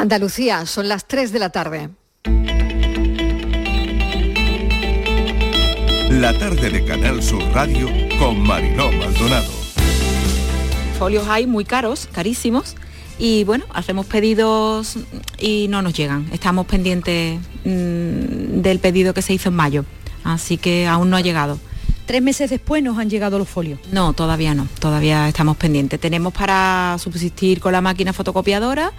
Andalucía, son las 3 de la tarde. La tarde de Canal Sur Radio con Mariló Maldonado. Folios hay muy caros, carísimos, y bueno, hacemos pedidos y no nos llegan. Estamos pendientes mm, del pedido que se hizo en mayo, así que aún no ha llegado. Tres meses después nos han llegado los folios. No, todavía no, todavía estamos pendientes. Tenemos para subsistir con la máquina fotocopiadora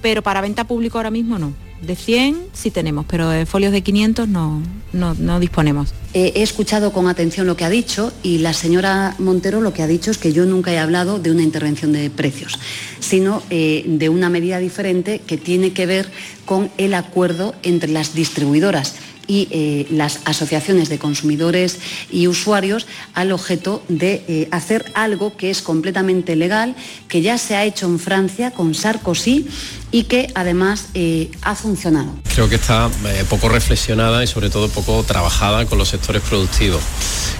pero para venta público ahora mismo no. De 100 sí tenemos, pero de folios de 500 no, no, disponemos. He escuchado con atención lo que ha dicho y la señora Montero lo que ha dicho es que yo nunca he hablado de una intervención de precios, sino eh, de una medida diferente que tiene que ver con el acuerdo entre las distribuidoras y eh, las asociaciones de consumidores y usuarios al objeto de hacer algo que es completamente legal, que ya se ha hecho en Francia con Sarkozy y que además eh, ha funcionado. Creo que está eh, poco reflexionada y sobre todo poco trabajada con los sectores productivos.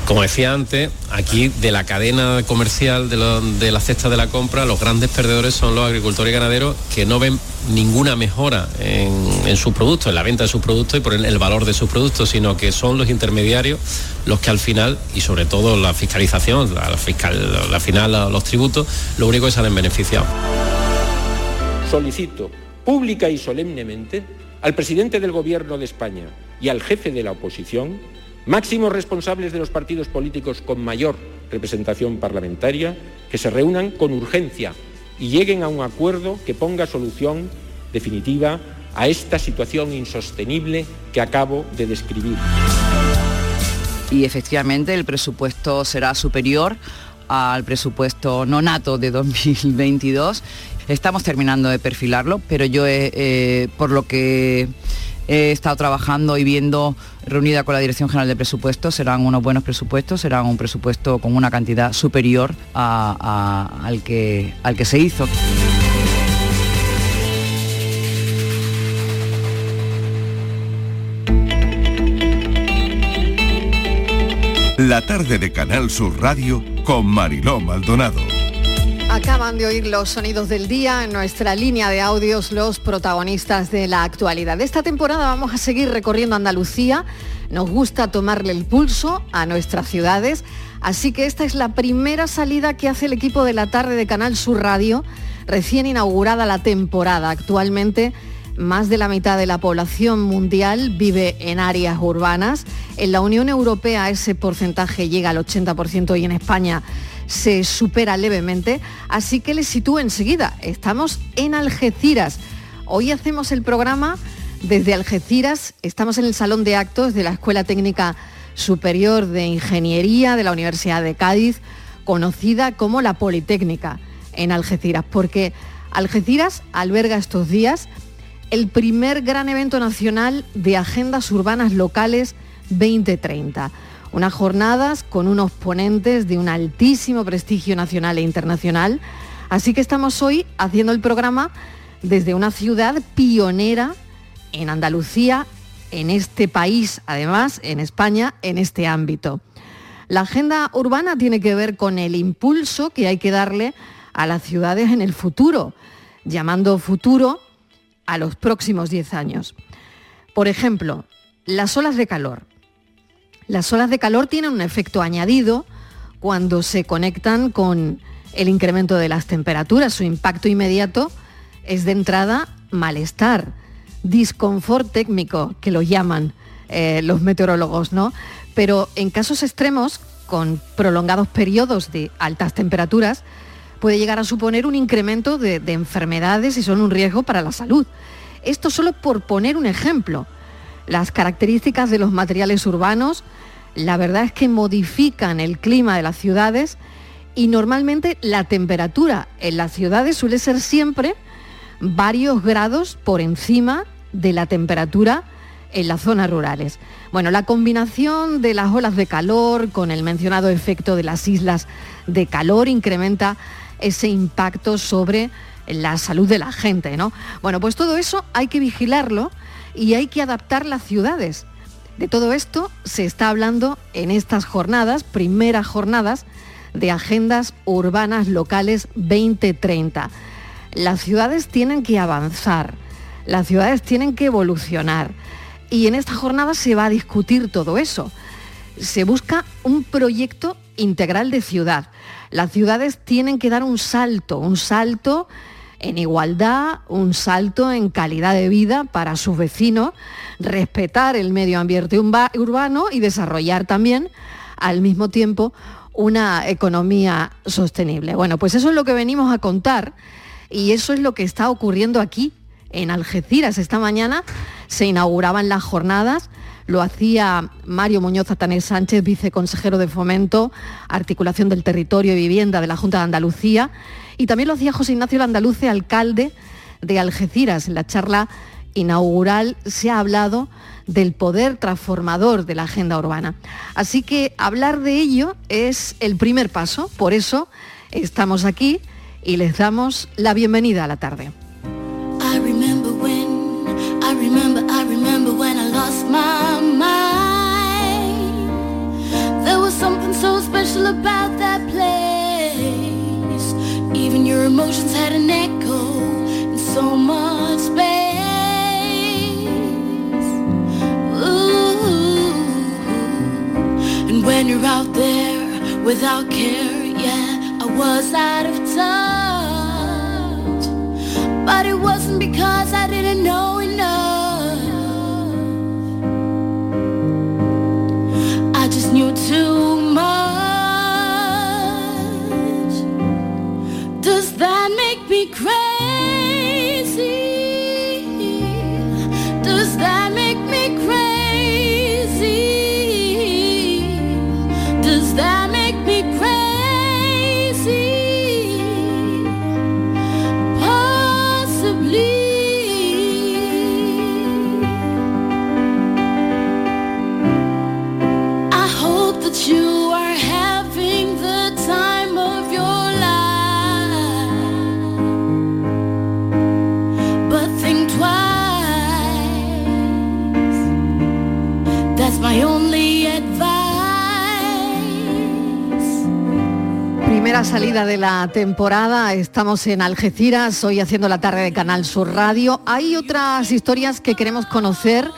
Como decía antes, aquí de la cadena comercial de, la cesta de la compra, los grandes perdedores son los agricultores y ganaderos que no ven ninguna mejora en, sus productos, en la venta de sus productos y por el, valor de sus productos, sino que son los intermediarios los que al final, y sobre todo la fiscalización, la, fiscal, la final los tributos, lo único que salen beneficiados solicito pública y solemnemente al presidente del Gobierno de España y al jefe de la oposición, máximos responsables de los partidos políticos con mayor representación parlamentaria, que se reúnan con urgencia y lleguen a un acuerdo que ponga solución definitiva a esta situación insostenible que acabo de describir. Y efectivamente el presupuesto será superior al presupuesto no nato de 2022 Estamos terminando de perfilarlo, pero yo eh, por lo que he estado trabajando y viendo reunida con la Dirección General de Presupuestos, serán unos buenos presupuestos, serán un presupuesto con una cantidad superior al, que, al que se hizo. La tarde de Canal Sur Radio con Mariló Maldonado. Acaban de oír los sonidos del día en nuestra línea de audios, los protagonistas de la actualidad. Esta temporada vamos a seguir recorriendo Andalucía. Nos gusta tomarle el pulso a nuestras ciudades, así que esta es la primera salida que hace el equipo de la tarde de Canal Sur Radio, recién inaugurada la temporada. Actualmente más de la mitad de la población mundial vive en áreas urbanas. En la Unión Europea ese porcentaje llega al 80% y en España se supera levemente, así que les sitúo enseguida. Estamos en Algeciras. Hoy hacemos el programa desde Algeciras, estamos en el Salón de Actos de la Escuela Técnica Superior de Ingeniería de la Universidad de Cádiz, conocida como la Politécnica en Algeciras, porque Algeciras alberga estos días el primer gran evento nacional de agendas urbanas locales 2030 unas jornadas con unos ponentes de un altísimo prestigio nacional e internacional. Así que estamos hoy haciendo el programa desde una ciudad pionera en Andalucía, en este país, además, en España, en este ámbito. La agenda urbana tiene que ver con el impulso que hay que darle a las ciudades en el futuro, llamando futuro a los próximos 10 años. Por ejemplo, las olas de calor. Las olas de calor tienen un efecto añadido cuando se conectan con el incremento de las temperaturas. Su impacto inmediato es de entrada malestar, disconfort técnico, que lo llaman eh, los meteorólogos, ¿no? Pero en casos extremos, con prolongados periodos de altas temperaturas, puede llegar a suponer un incremento de, de enfermedades y son un riesgo para la salud. Esto solo por poner un ejemplo. Las características de los materiales urbanos la verdad es que modifican el clima de las ciudades y normalmente la temperatura en las ciudades suele ser siempre varios grados por encima de la temperatura en las zonas rurales. Bueno, la combinación de las olas de calor con el mencionado efecto de las islas de calor incrementa ese impacto sobre la salud de la gente, ¿no? Bueno, pues todo eso hay que vigilarlo y hay que adaptar las ciudades de todo esto se está hablando en estas jornadas, primeras jornadas de agendas urbanas locales 2030. Las ciudades tienen que avanzar, Las ciudades tienen que evolucionar y en esta jornada se va a discutir todo eso. Se busca un proyecto integral de ciudad. Las ciudades tienen que dar un salto, un salto en igualdad, un salto en calidad de vida para sus vecinos, respetar el medio ambiente urbano y desarrollar también al mismo tiempo una economía sostenible. Bueno, pues eso es lo que venimos a contar y eso es lo que está ocurriendo aquí en Algeciras. Esta mañana se inauguraban las jornadas, lo hacía Mario Muñoz Atanés Sánchez, viceconsejero de Fomento, Articulación del Territorio y Vivienda de la Junta de Andalucía, y también lo hacía José Ignacio Landaluce, alcalde de Algeciras. En la charla inaugural se ha hablado del poder transformador de la agenda urbana. Así que hablar de ello es el primer paso, por eso estamos aquí y les damos la bienvenida a la tarde. Even your emotions had an echo in so much space. Ooh. And when you're out there without care, yeah, I was out of touch. But it wasn't because I didn't know enough. Primera salida de la temporada, estamos en Algeciras, hoy haciendo la tarde de Canal Sur Radio. Hay otras historias que queremos conocer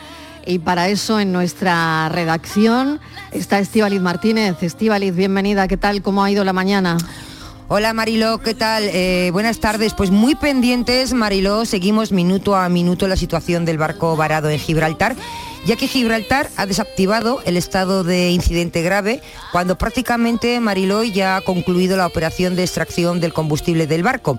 y para eso en nuestra redacción está Estíbaliz Martínez. Estíbaliz, bienvenida, ¿qué tal? ¿Cómo ha ido la mañana? Hola Mariló, ¿qué tal? Eh, buenas tardes. Pues muy pendientes, Mariló, seguimos minuto a minuto la situación del barco varado en Gibraltar, ya que Gibraltar ha desactivado el estado de incidente grave cuando prácticamente Mariló ya ha concluido la operación de extracción del combustible del barco.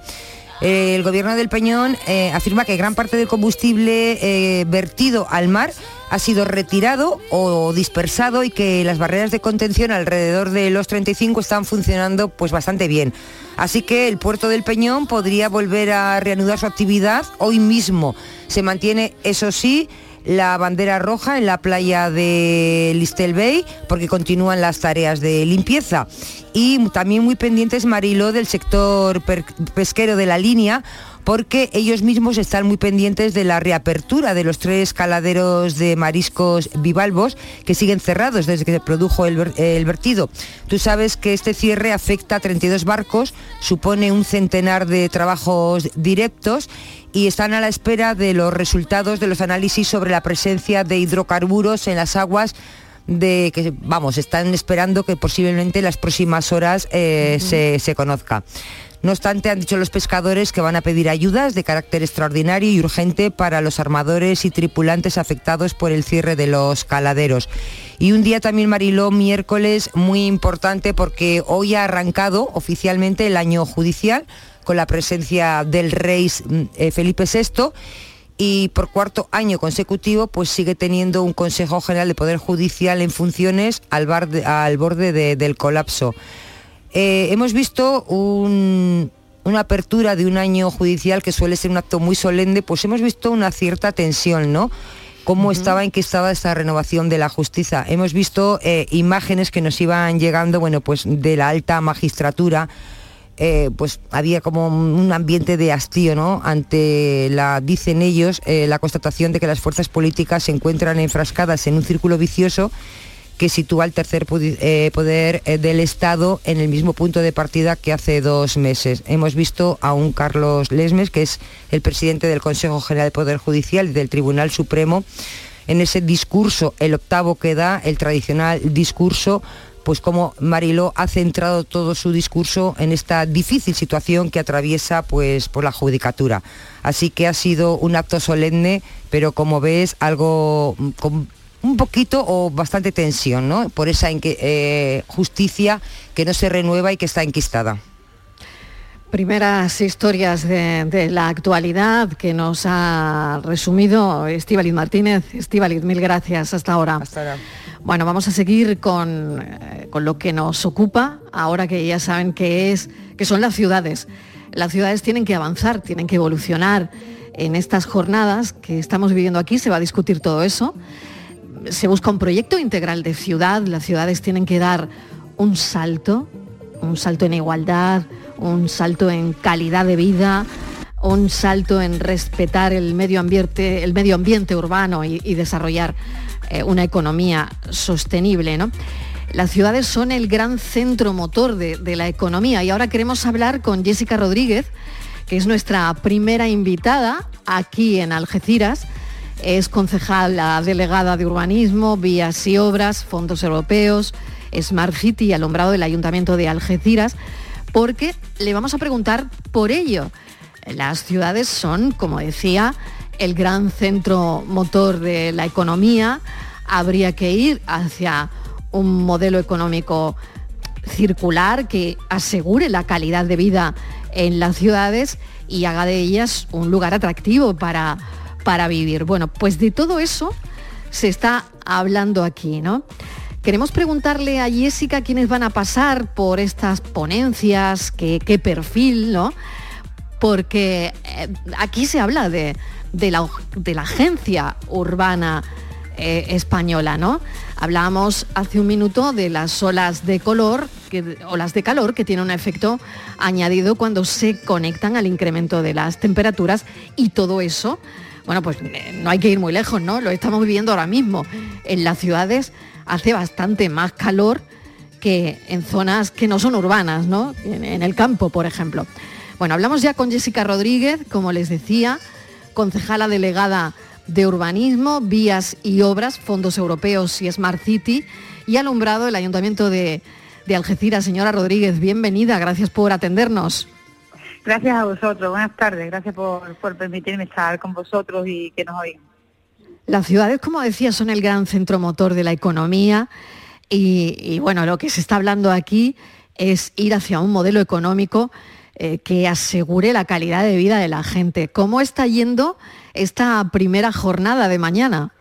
Eh, el gobierno del Peñón eh, afirma que gran parte del combustible eh, vertido al mar ha sido retirado o dispersado y que las barreras de contención alrededor de los 35 están funcionando pues bastante bien. Así que el puerto del Peñón podría volver a reanudar su actividad hoy mismo. Se mantiene, eso sí, la bandera roja en la playa de Listel Bay porque continúan las tareas de limpieza. Y también muy pendientes Mariló del sector pesquero de la línea porque ellos mismos están muy pendientes de la reapertura de los tres caladeros de mariscos bivalvos que siguen cerrados desde que se produjo el, el, vertido. Tú sabes que este cierre afecta a 32 barcos, supone un centenar de trabajos directos y están a la espera de los resultados de los análisis sobre la presencia de hidrocarburos en las aguas de que vamos, están esperando que posiblemente en las próximas horas eh, uh -huh. se, se conozca. No obstante, han dicho los pescadores que van a pedir ayudas de carácter extraordinario y urgente para los armadores y tripulantes afectados por el cierre de los caladeros. Y un día también, Mariló, miércoles, muy importante porque hoy ha arrancado oficialmente el año judicial con la presencia del rey eh, Felipe VI y por cuarto año consecutivo pues sigue teniendo un Consejo General de Poder Judicial en funciones al, de, al borde de, del colapso. Eh, hemos visto un, una apertura de un año judicial que suele ser un acto muy solemne, pues hemos visto una cierta tensión, ¿no? cómo uh -huh. estaba enquistada esta renovación de la justicia. Hemos visto eh, imágenes que nos iban llegando, bueno, pues de la alta magistratura, eh, pues había como un ambiente de hastío, ¿no? Ante la, dicen ellos, eh, la constatación de que las fuerzas políticas se encuentran enfrascadas en un círculo vicioso que sitúa el tercer eh, poder del Estado en el mismo punto de partida que hace dos meses. Hemos visto a un Carlos Lesmes, que es el presidente del Consejo General del Poder Judicial y del Tribunal Supremo, en ese discurso, el octavo que da, el tradicional discurso pues como Mariló ha centrado todo su discurso en esta difícil situación que atraviesa pues por la judicatura. Así que ha sido un acto solemne, pero como ves, algo mm, con un poquito o bastante tensión, ¿no? Por esa eh, justicia que no se renueva y que está enquistada. Primeras historias de, la actualidad que nos ha resumido Estíbaliz Martínez. Estíbaliz, mil gracias. Hasta ahora. Hasta ahora. Bueno, vamos a seguir con, eh, con, lo que nos ocupa, ahora que ya saben que, es, que son las ciudades. Las ciudades tienen que avanzar, tienen que evolucionar. En estas jornadas que estamos viviendo aquí se va a discutir todo eso. Se busca un proyecto integral de ciudad, las ciudades tienen que dar un salto, un salto en igualdad, un salto en calidad de vida, un salto en respetar el medio ambiente, el medio ambiente urbano y, y desarrollar eh, una economía sostenible. ¿no? Las ciudades son el gran centro motor de, la economía y ahora queremos hablar con Jessica Rodríguez, que es nuestra primera invitada aquí en Algeciras. Es concejal, delegada de urbanismo, vías y obras, fondos europeos, Smart City alumbrado del Ayuntamiento de Algeciras, porque le vamos a preguntar por ello. Las ciudades son, como decía, el gran centro motor de la economía, habría que ir hacia un modelo económico circular que asegure la calidad de vida en las ciudades y haga de ellas un lugar atractivo para, para vivir. Bueno, pues de todo eso se está hablando aquí, ¿no? Queremos preguntarle a Jessica quiénes van a pasar por estas ponencias, qué, perfil, ¿no? Porque eh, aquí se habla de, de la, de la agencia urbana eh, española, ¿no? Hablábamos hace un minuto de las olas de color, que, olas de calor, que tiene un efecto añadido cuando se conectan al incremento de las temperaturas y todo eso, bueno, pues eh, no hay que ir muy lejos, ¿no? Lo estamos viviendo ahora mismo. En las ciudades hace bastante más calor que en zonas que no son urbanas, ¿no? en el campo, por ejemplo. Bueno, hablamos ya con Jessica Rodríguez, como les decía, concejala delegada de Urbanismo, Vías y Obras, Fondos Europeos y Smart City, y alumbrado el Ayuntamiento de, Algeciras. Señora Rodríguez, bienvenida, gracias por atendernos. Gracias a vosotros, buenas tardes, gracias por, permitirme estar con vosotros y que nos oigan. Las ciudades, como decía, son el gran centro motor de la economía y bueno, lo que se está hablando aquí es ir hacia un modelo económico eh, que asegure la calidad de vida de la gente. ¿Cómo está yendo esta primera jornada de mañana?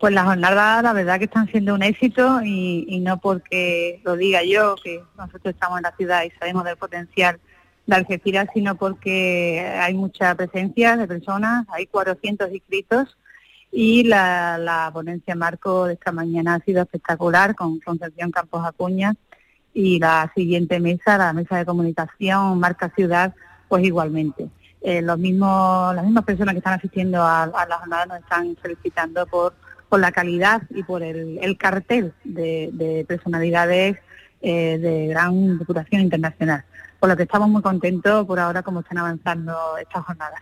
Pues las jornadas la verdad que están siendo un éxito y, no porque lo diga yo, que nosotros estamos en la ciudad y sabemos del potencial de Algeciras, sino porque hay mucha presencia de personas, hay 400 inscritos y la, ponencia marco de esta mañana ha sido espectacular con Concepción Campos Acuña y la siguiente mesa, la mesa de comunicación, marca ciudad, pues igualmente. Eh, los mismos, las mismas personas que están asistiendo a, la jornada nos están felicitando por, por la calidad y por el, cartel de, personalidades eh, de gran reputación internacional. Por lo que estamos muy contentos por ahora como están avanzando estas jornadas.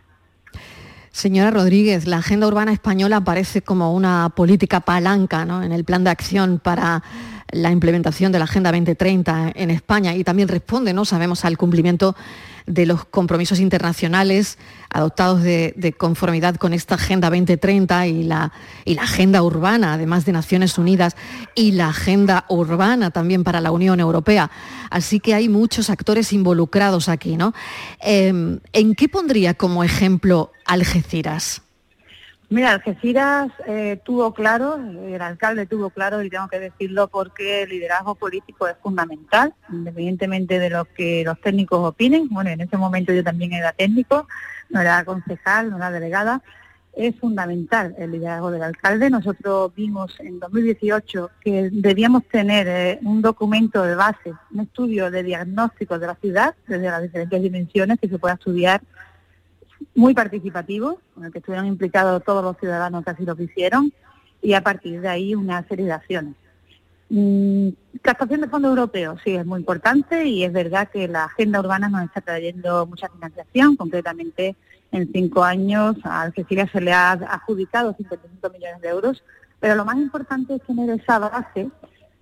Señora Rodríguez, la agenda urbana española aparece como una política palanca ¿no? en el plan de acción para la implementación de la Agenda 2030 en España y también responde, ¿no? sabemos, al cumplimiento de los compromisos internacionales adoptados de, conformidad con esta Agenda 2030 y la, y la Agenda Urbana, además de Naciones Unidas, y la Agenda Urbana también para la Unión Europea. Así que hay muchos actores involucrados aquí. ¿no? Em, ¿En qué pondría como ejemplo Algeciras? Mira, Algeciras eh, tuvo claro, el alcalde tuvo claro, y tengo que decirlo porque el liderazgo político es fundamental, independientemente de lo que los técnicos opinen. Bueno, en ese momento yo también era técnico, no era concejal, no era delegada. Es fundamental el liderazgo del alcalde. Nosotros vimos en 2018 que debíamos tener eh, un documento de base, un estudio de diagnóstico de la ciudad desde las diferentes dimensiones que se pueda estudiar muy participativo, en el que estuvieron implicados todos los ciudadanos que así lo hicieron, y a partir de ahí una serie de acciones. Mm, captación de fondos europeos, sí, es muy importante y es verdad que la agenda urbana nos está trayendo mucha financiación, concretamente en cinco años a Algeciras se le ha adjudicado 55 millones de euros, pero lo más importante es tener esa base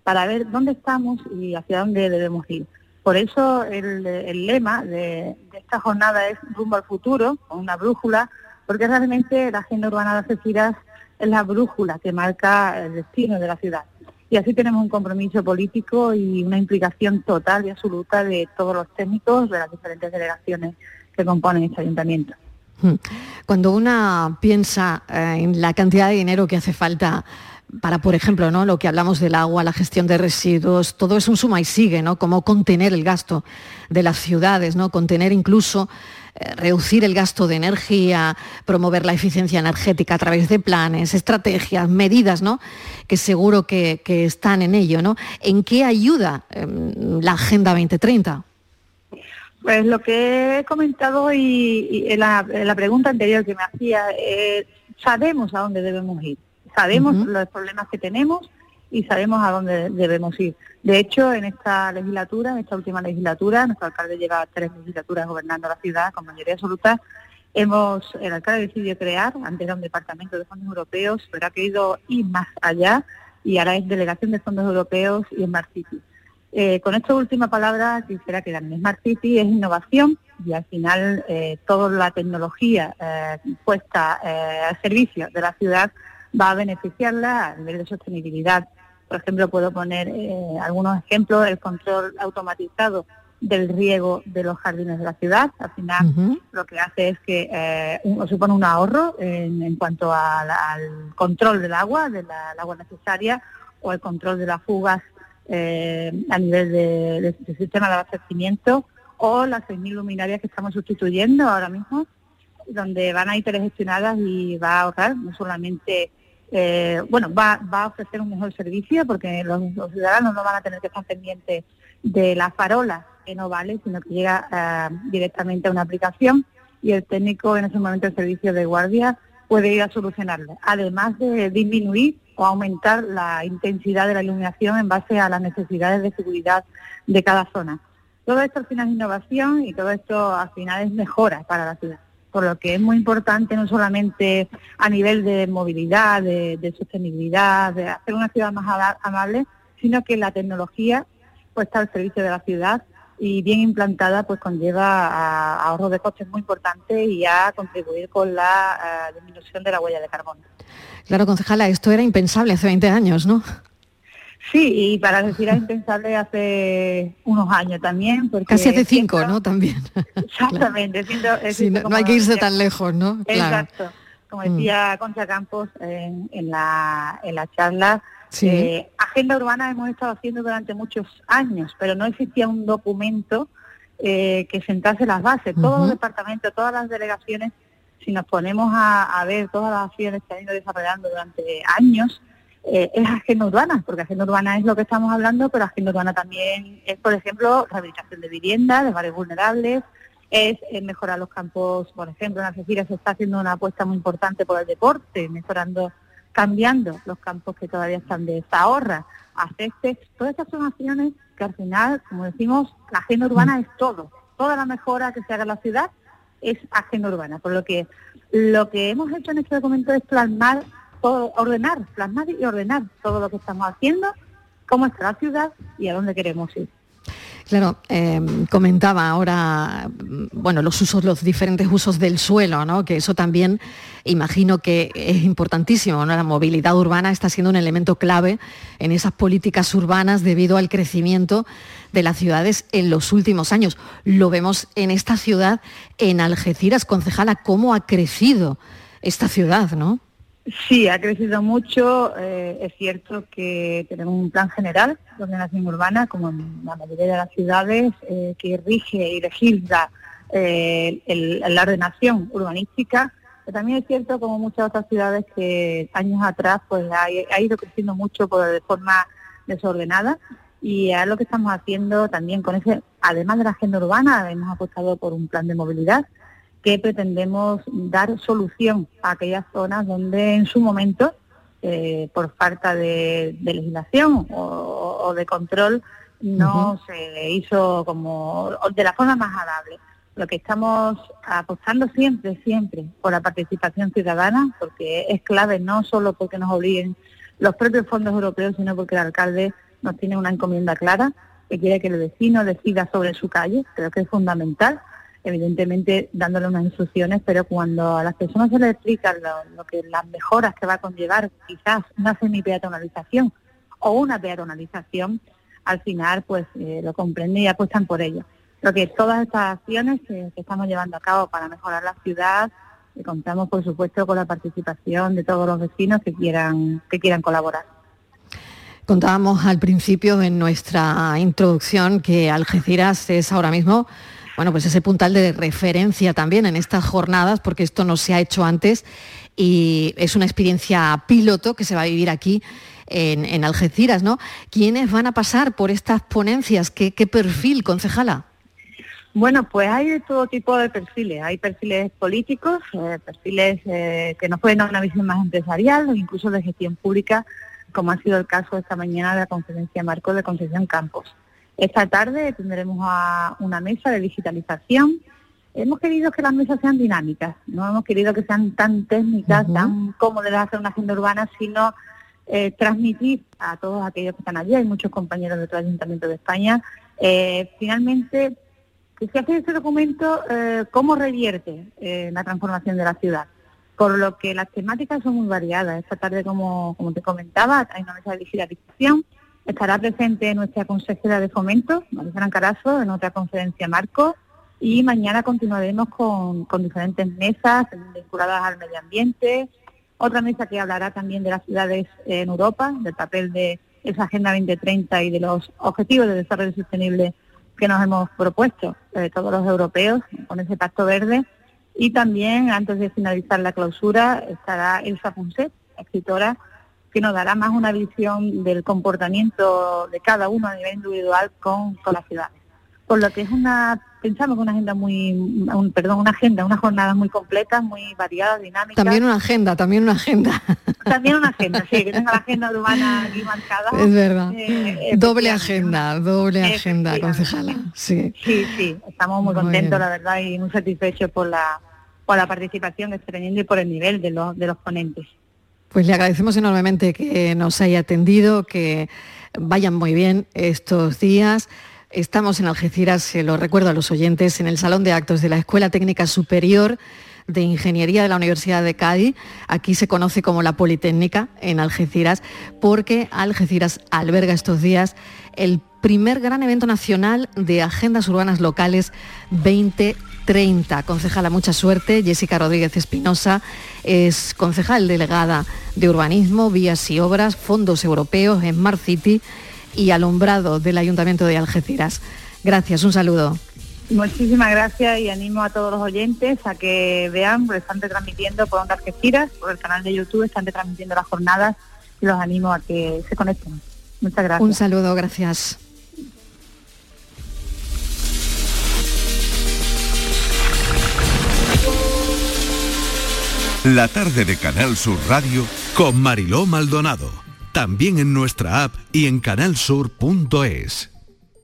para ver dónde estamos y hacia dónde debemos ir. Por eso el, lema de, esta jornada es rumbo al futuro, con una brújula, porque realmente la agenda urbana de Algeciras es la brújula que marca el destino de la ciudad. Y así tenemos un compromiso político y una implicación total y absoluta de todos los técnicos de las diferentes delegaciones que componen este ayuntamiento. Hmm. Cuando una piensa eh, en la cantidad de dinero que hace falta para, por ejemplo, ¿no? lo que hablamos del agua, la gestión de residuos, todo es un suma y sigue, ¿no? Cómo contener el gasto de las ciudades, ¿no? Contener incluso eh, reducir el gasto de energía, promover la eficiencia energética a través de planes, estrategias, medidas, ¿no? Que seguro que, están en ello, ¿no? ¿En qué ayuda em, la Agenda 2030? Pues lo que he comentado y, la, pregunta anterior que me hacía, eh, sabemos a dónde debemos ir, sabemos los problemas que tenemos y sabemos a dónde debemos ir. De hecho, en esta legislatura, en esta última legislatura, nuestro alcalde lleva tres legislaturas gobernando la ciudad con mayoría absoluta, hemos, el alcalde decidió crear, antes era un departamento de fondos europeos, pero ha querido ir más allá y ahora es delegación de fondos europeos y Smart City. Eh, con esta última palabra quisiera quedar en Smart City es innovación y al final eh, toda la tecnología eh, puesta al servicio de la ciudad va a beneficiarla a nivel de sostenibilidad. Por ejemplo, puedo poner algunos ejemplos, el control automatizado del riego de los jardines de la ciudad. Al final lo que hace es que supone un ahorro en, cuanto al control del agua, del agua necesaria o el control de las fugas eh, a nivel del de, sistema de abastecimiento o las 6.000 luminarias que estamos sustituyendo ahora mismo, donde van a ir telegestionadas y va a ahorrar no solamente, eh, bueno, va, va, a ofrecer un mejor servicio porque los, ciudadanos no van a tener que estar pendientes de la farola que no vale, sino que llega eh, directamente a una aplicación y el técnico en ese momento el servicio de guardia puede ir a solucionarlo, además de disminuir o aumentar la intensidad de la iluminación en base a las necesidades de seguridad de cada zona. Todo esto al final es innovación y todo esto al final es mejora para la ciudad, por lo que es muy importante no solamente a nivel de movilidad, de, sostenibilidad, de hacer una ciudad más amable, sino que la tecnología pues está al servicio de la ciudad y bien implantada pues conlleva a ahorro de costes muy importantes y a contribuir con la eh, disminución de la huella de carbono. Claro, concejala, esto era impensable hace 20 años, ¿no? Sí, y para decir era impensable hace unos años también. Porque Casi hace cinco, ¿no? También. Exactamente. no, hay que irse tan lejos, ¿no? Exacto. Como mm. decía Concha Campos en, la, en la charla, eh, Agenda Urbana hemos estado haciendo durante muchos años, pero no existía un documento eh, que sentase las bases. Todos los departamentos, todas las delegaciones si nos ponemos a, ver todas las acciones que han ido desarrollando durante años, eh, es agenda urbana, porque agenda urbana es lo que estamos hablando, pero agenda urbana también es, por ejemplo, rehabilitación de viviendas, de barrios vulnerables, es, mejorar los campos, por ejemplo, en Algeciras se está haciendo una apuesta muy importante por el deporte, mejorando, cambiando los campos que todavía están de ahorra a Todas estas son acciones que al final, como decimos, la agenda urbana es todo, toda la mejora que se haga en la ciudad es agenda urbana, por lo que lo que hemos hecho en este documento es plasmar, ordenar, plasmar y ordenar todo lo que estamos haciendo, cómo está la ciudad y a dónde queremos ir. Claro, em, comentaba ahora, bueno, los usos, los diferentes usos del suelo, ¿no? Que eso también imagino que es importantísimo, ¿no? La movilidad urbana está siendo un elemento clave en esas políticas urbanas debido al crecimiento de las ciudades en los últimos años. Lo vemos en esta ciudad, en Algeciras, concejala, cómo ha crecido esta ciudad, ¿no? Sí, ha crecido mucho. Eh, es cierto que tenemos un plan general de ordenación urbana, como en la mayoría de las ciudades, eh, que rige y legisla eh, la ordenación urbanística. Pero también es cierto, como muchas otras ciudades, que años atrás pues ha, ido creciendo mucho por, de forma desordenada y es lo que estamos haciendo también con ese, además de la agenda urbana, hemos apostado por un plan de movilidad que pretendemos dar solución a aquellas zonas donde en su momento eh, por falta de, legislación o, de control no se hizo como de la forma más agradable. Lo que estamos apostando siempre, siempre por la participación ciudadana, porque es clave no solo porque nos obliguen los propios fondos europeos, sino porque el alcalde nos tiene una encomienda clara, que quiere que el vecino decida sobre su calle, creo que es fundamental, evidentemente dándole unas instrucciones, pero cuando a las personas se les explica lo, que las mejoras que va a conllevar quizás una semi-peatonalización o una peatonalización, al final pues eh, lo comprenden y apuestan por ello. Lo que todas estas acciones que, estamos llevando a cabo para mejorar la ciudad, y contamos por supuesto con la participación de todos los vecinos que quieran, que quieran colaborar. Contábamos al principio en nuestra introducción que Algeciras es ahora mismo bueno, pues ese puntal de referencia también en estas jornadas, porque esto no se ha hecho antes y es una experiencia piloto que se va a vivir aquí en, Algeciras, ¿no? ¿Quiénes van a pasar por estas ponencias? ¿Qué, perfil, concejala? Bueno, pues hay todo tipo de perfiles. Hay perfiles políticos, eh, perfiles eh, que nos pueden dar una visión más empresarial o incluso de gestión pública, como ha sido el caso esta mañana de la conferencia marco de Concepción Campos. Esta tarde tendremos a una mesa de digitalización. Hemos querido que las mesas sean dinámicas, no hemos querido que sean tan técnicas, tan cómodas de hacer una agenda urbana, sino eh, transmitir a todos aquellos que están allí, hay muchos compañeros de otro Ayuntamiento de España, eh, finalmente que se hace ese documento, eh, cómo revierte la transformación de la ciudad. Por lo que las temáticas son muy variadas. Esta tarde, como, como te comentaba, hay una mesa de digitalización, Estará presente nuestra consejera de fomento, María Carazo, en otra conferencia marco y mañana continuaremos con, diferentes mesas vinculadas al medio ambiente, otra mesa que hablará también de las ciudades en Europa, del papel de esa Agenda 2030 y de los objetivos de desarrollo sostenible que nos hemos propuesto todos los europeos con ese pacto verde. Y también, antes de finalizar la clausura, estará Elsa Punset, escritora que nos dará más una visión del comportamiento de cada uno a nivel individual con, con las ciudades. Por lo que es una, pensamos que una agenda muy, un, perdón, una agenda, una jornada muy completa, muy variada, dinámica. También una agenda, también una agenda. También una agenda, sí, que tenga la agenda urbana aquí marcada. Es verdad. Eh, doble agenda, doble agenda, concejala. Sí. sí, sí, estamos muy, contentos, la verdad, y muy satisfechos por la, por la participación que está teniendo y por el nivel de los, de los ponentes. Pues le agradecemos enormemente que nos haya atendido, que vayan muy bien estos días. Estamos en Algeciras, se lo recuerdo a los oyentes, en el Salón de Actos de la Escuela Técnica Superior de Ingeniería de la Universidad de Cádiz. Aquí se conoce como la Politécnica en Algeciras, porque Algeciras alberga estos días el primer gran evento nacional de agendas urbanas locales 20 30. Concejala, mucha suerte. Jessica Rodríguez Espinosa es concejal delegada de Urbanismo, Vías y Obras, Fondos Europeos, Smart City y Alumbrado del Ayuntamiento de Algeciras. Gracias, un saludo. Muchísimas gracias y animo a todos los oyentes a que vean, porque están retransmitiendo por Onda Algeciras, por el canal de YouTube, están retransmitiendo las jornadas y los animo a que se conecten. Muchas gracias. Un saludo, gracias. La tarde de Canal Sur Radio con Mariló Maldonado. También en nuestra app y en canalsur.es.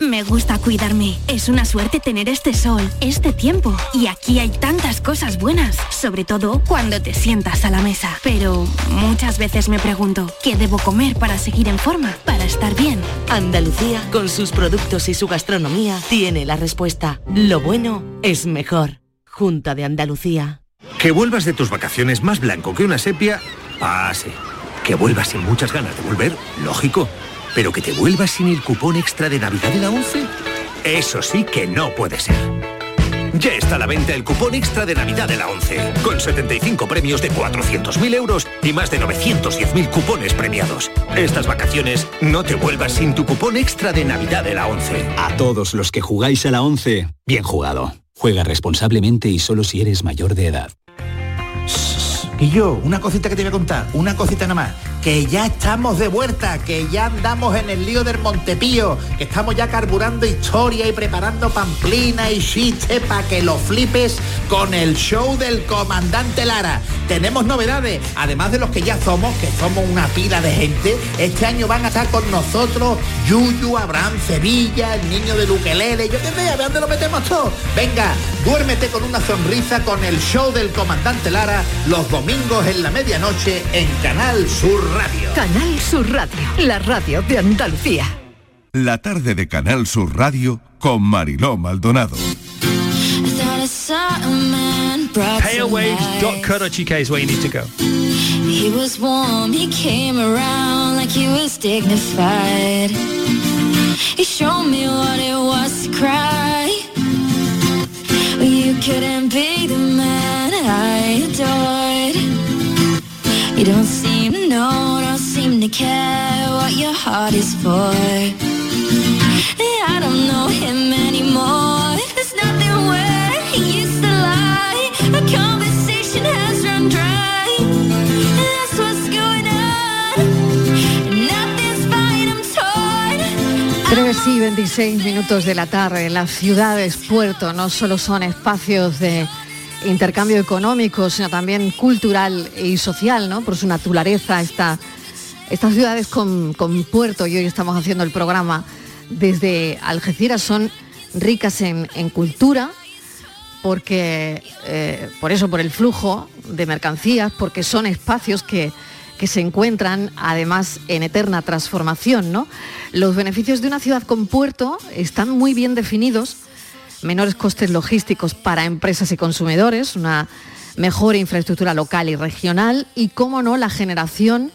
Me gusta cuidarme. Es una suerte tener este sol, este tiempo. Y aquí hay tantas cosas buenas, sobre todo cuando te sientas a la mesa. Pero muchas veces me pregunto, ¿qué debo comer para seguir en forma, para estar bien? Andalucía, con sus productos y su gastronomía, tiene la respuesta. Lo bueno es mejor. Junta de Andalucía. Que vuelvas de tus vacaciones más blanco que una sepia, ah, sí. Que vuelvas sin muchas ganas de volver, lógico. Pero que te vuelvas sin el cupón extra de Navidad de la 11, eso sí que no puede ser. Ya está a la venta el cupón extra de Navidad de la 11, con 75 premios de 400.000 euros y más de 910.000 cupones premiados. Estas vacaciones no te vuelvas sin tu cupón extra de Navidad de la 11. A todos los que jugáis a la 11, bien jugado. Juega responsablemente y solo si eres mayor de edad. Y yo, una cosita que te voy a contar, una cosita nada más. Que ya estamos de vuelta, que ya andamos en el lío del Montepío, que estamos ya carburando historia y preparando pamplina y chiste para que lo flipes con el show del comandante Lara. Tenemos novedades, además de los que ya somos, que somos una pila de gente. Este año van a estar con nosotros Yuyu, Abraham Sevilla, el niño de Luquelele, yo qué sé, a ver dónde lo metemos todo. Venga, duérmete con una sonrisa con el show del comandante Lara los domingos en la medianoche en Canal Sur Radio. Canal Sur Radio, la radio de Andalucía. La tarde de Canal Sur Radio con Mariló Maldonado. Palewaves.co.uk is where you need to go. He was warm, he came around like he was dignified. He showed me what it was to cry. You couldn't be the man I adored. You don't seem to know, don't seem to care what your heart is for. I don't know him anymore. There's nothing where he used to lie. The conversation has run dry. That's what's going on. Nothing's fine, I'm torn. 3 y 26 minutos de la tarde. Las ciudades puerto no solo son espacios de intercambio económico, sino también cultural y social, ¿no? Por su naturaleza, esta, estas ciudades con, puerto, y hoy estamos haciendo el programa desde Algeciras, son ricas en, cultura, porque eh, por eso, por el flujo de mercancías, porque son espacios que, se encuentran además en eterna transformación. Los beneficios de una ciudad con puerto están muy bien definidos, menores costes logísticos para empresas y consumidores, una mejor infraestructura local y regional y, cómo no, la generación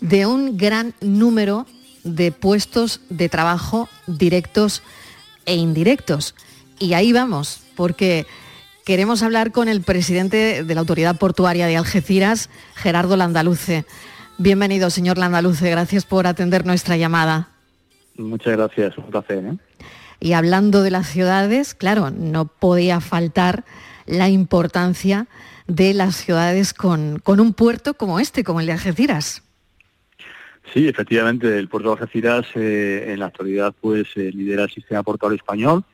de un gran número de puestos de trabajo directos e indirectos. Y ahí vamos, porque queremos hablar con el presidente de la Autoridad Portuaria de Algeciras, Gerardo Landaluce. Bienvenido, señor Landaluce, gracias por atender nuestra llamada. Muchas gracias, un placer. ¿eh? Y hablando de las ciudades, claro, no podía faltar la importancia de las ciudades con, con un puerto como este, como el de Algeciras. Sí, efectivamente, el puerto de Algeciras eh, en la actualidad pues eh, lidera el sistema portuario español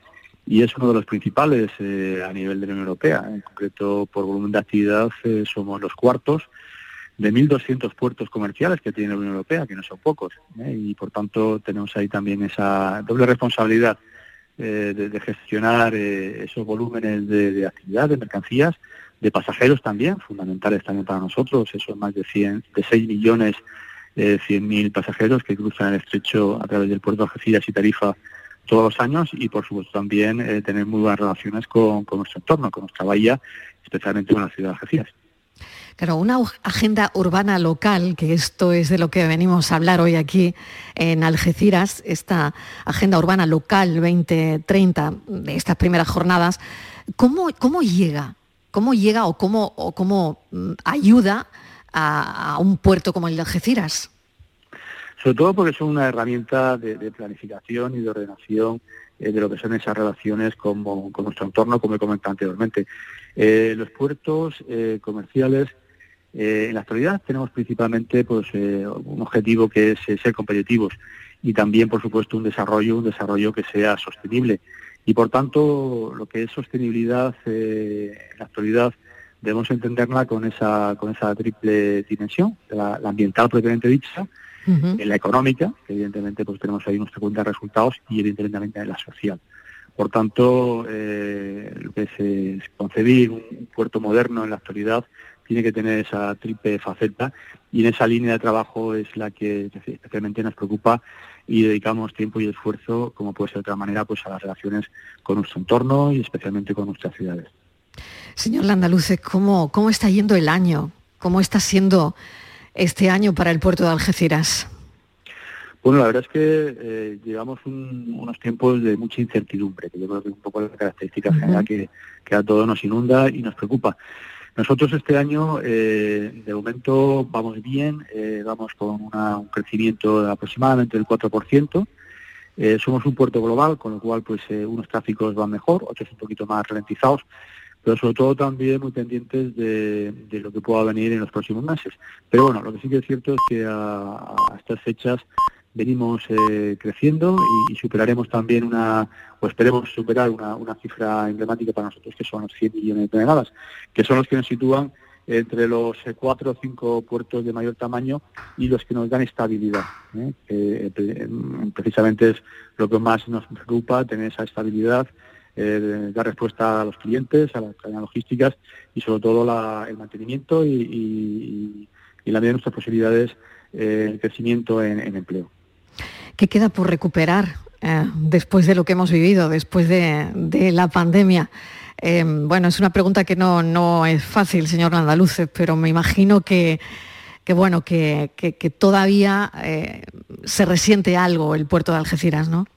y es uno de los principales eh, a nivel de la Unión Europea. En concreto, por volumen de actividad eh, somos los cuartos de 1.200 puertos comerciales que tiene la Unión Europea, que no son pocos, y por tanto tenemos ahí también esa doble responsabilidad eh, de, gestionar eh, esos volúmenes de, actividad, de mercancías, de pasajeros también, fundamentales también para nosotros, esos más de 100, de 6 millones, eh, 100.000 pasajeros que cruzan el estrecho a través del puerto de Algeciras y Tarifa todos los años y por supuesto también eh, tener muy buenas relaciones con, con nuestro entorno, con nuestra bahía, especialmente con la ciudad de Algeciras. Claro, una ag- agenda urbana local, que esto es de lo que venimos a hablar hoy aquí en Algeciras, esta agenda urbana local 2030 de estas primeras jornadas, ¿cómo, cómo llega? ¿Cómo llega o cómo, cómo mm, ayuda a, un puerto como el de Algeciras? Sobre todo porque son una herramienta de, de planificación y de ordenación eh, de lo que son esas relaciones con, con nuestro entorno, como he comentado anteriormente. Eh, los puertos eh, comerciales, eh, en la actualidad tenemos principalmente pues, eh, un objetivo que es eh, ser competitivos y también, por supuesto, un desarrollo, un desarrollo que sea sostenible. Y por tanto, lo que es sostenibilidad eh, en la actualidad debemos entenderla con esa, con esa triple dimensión, la, la ambiental propiamente dicha, en la económica, que evidentemente pues tenemos ahí nuestra cuenta de resultados, y evidentemente en la social. Por tanto, eh, lo que es concebir un puerto moderno en la actualidad tiene que tener esa triple faceta y en esa línea de trabajo es la que especialmente nos preocupa y dedicamos tiempo y esfuerzo, como puede ser de otra manera, pues a las relaciones con nuestro entorno y especialmente con nuestras ciudades. Señor Landaluce, ¿cómo, ¿cómo está yendo el año? ¿Cómo está siendo este año para el puerto de Algeciras? Bueno, la verdad es que eh, llevamos un- unos tiempos de mucha incertidumbre, que yo creo que es un poco la característica general que, que a todos nos inunda y nos preocupa. Nosotros este año, eh, de momento, vamos bien, eh, vamos con una- un crecimiento de aproximadamente del 4%, Eh, somos un puerto global, con lo cual pues eh, unos tráficos van mejor, otros un poquito más ralentizados, pero sobre todo también muy pendientes de, lo que pueda venir en los próximos meses. Pero bueno, lo que sí que es cierto es que a, estas fechas venimos eh, creciendo y, superaremos también una, o esperemos superar una, una, cifra emblemática para nosotros, que son los 100 millones de toneladas, que son los que nos sitúan entre los eh, cuatro o cinco puertos de mayor tamaño y los que nos dan estabilidad. ¿eh? Eh, precisamente es lo que más nos preocupa, tener esa estabilidad, dar respuesta a los clientes, a las cadenas logísticas y sobre todo el mantenimiento y, la medida de nuestras posibilidades el crecimiento en, empleo. ¿Qué queda por recuperar después de lo que hemos vivido, después de la pandemia? Em, bueno, es una pregunta que no, es fácil, señor Andaluces, pero me imagino que, bueno, que, todavía eh, se resiente algo el puerto de Algeciras, ¿no?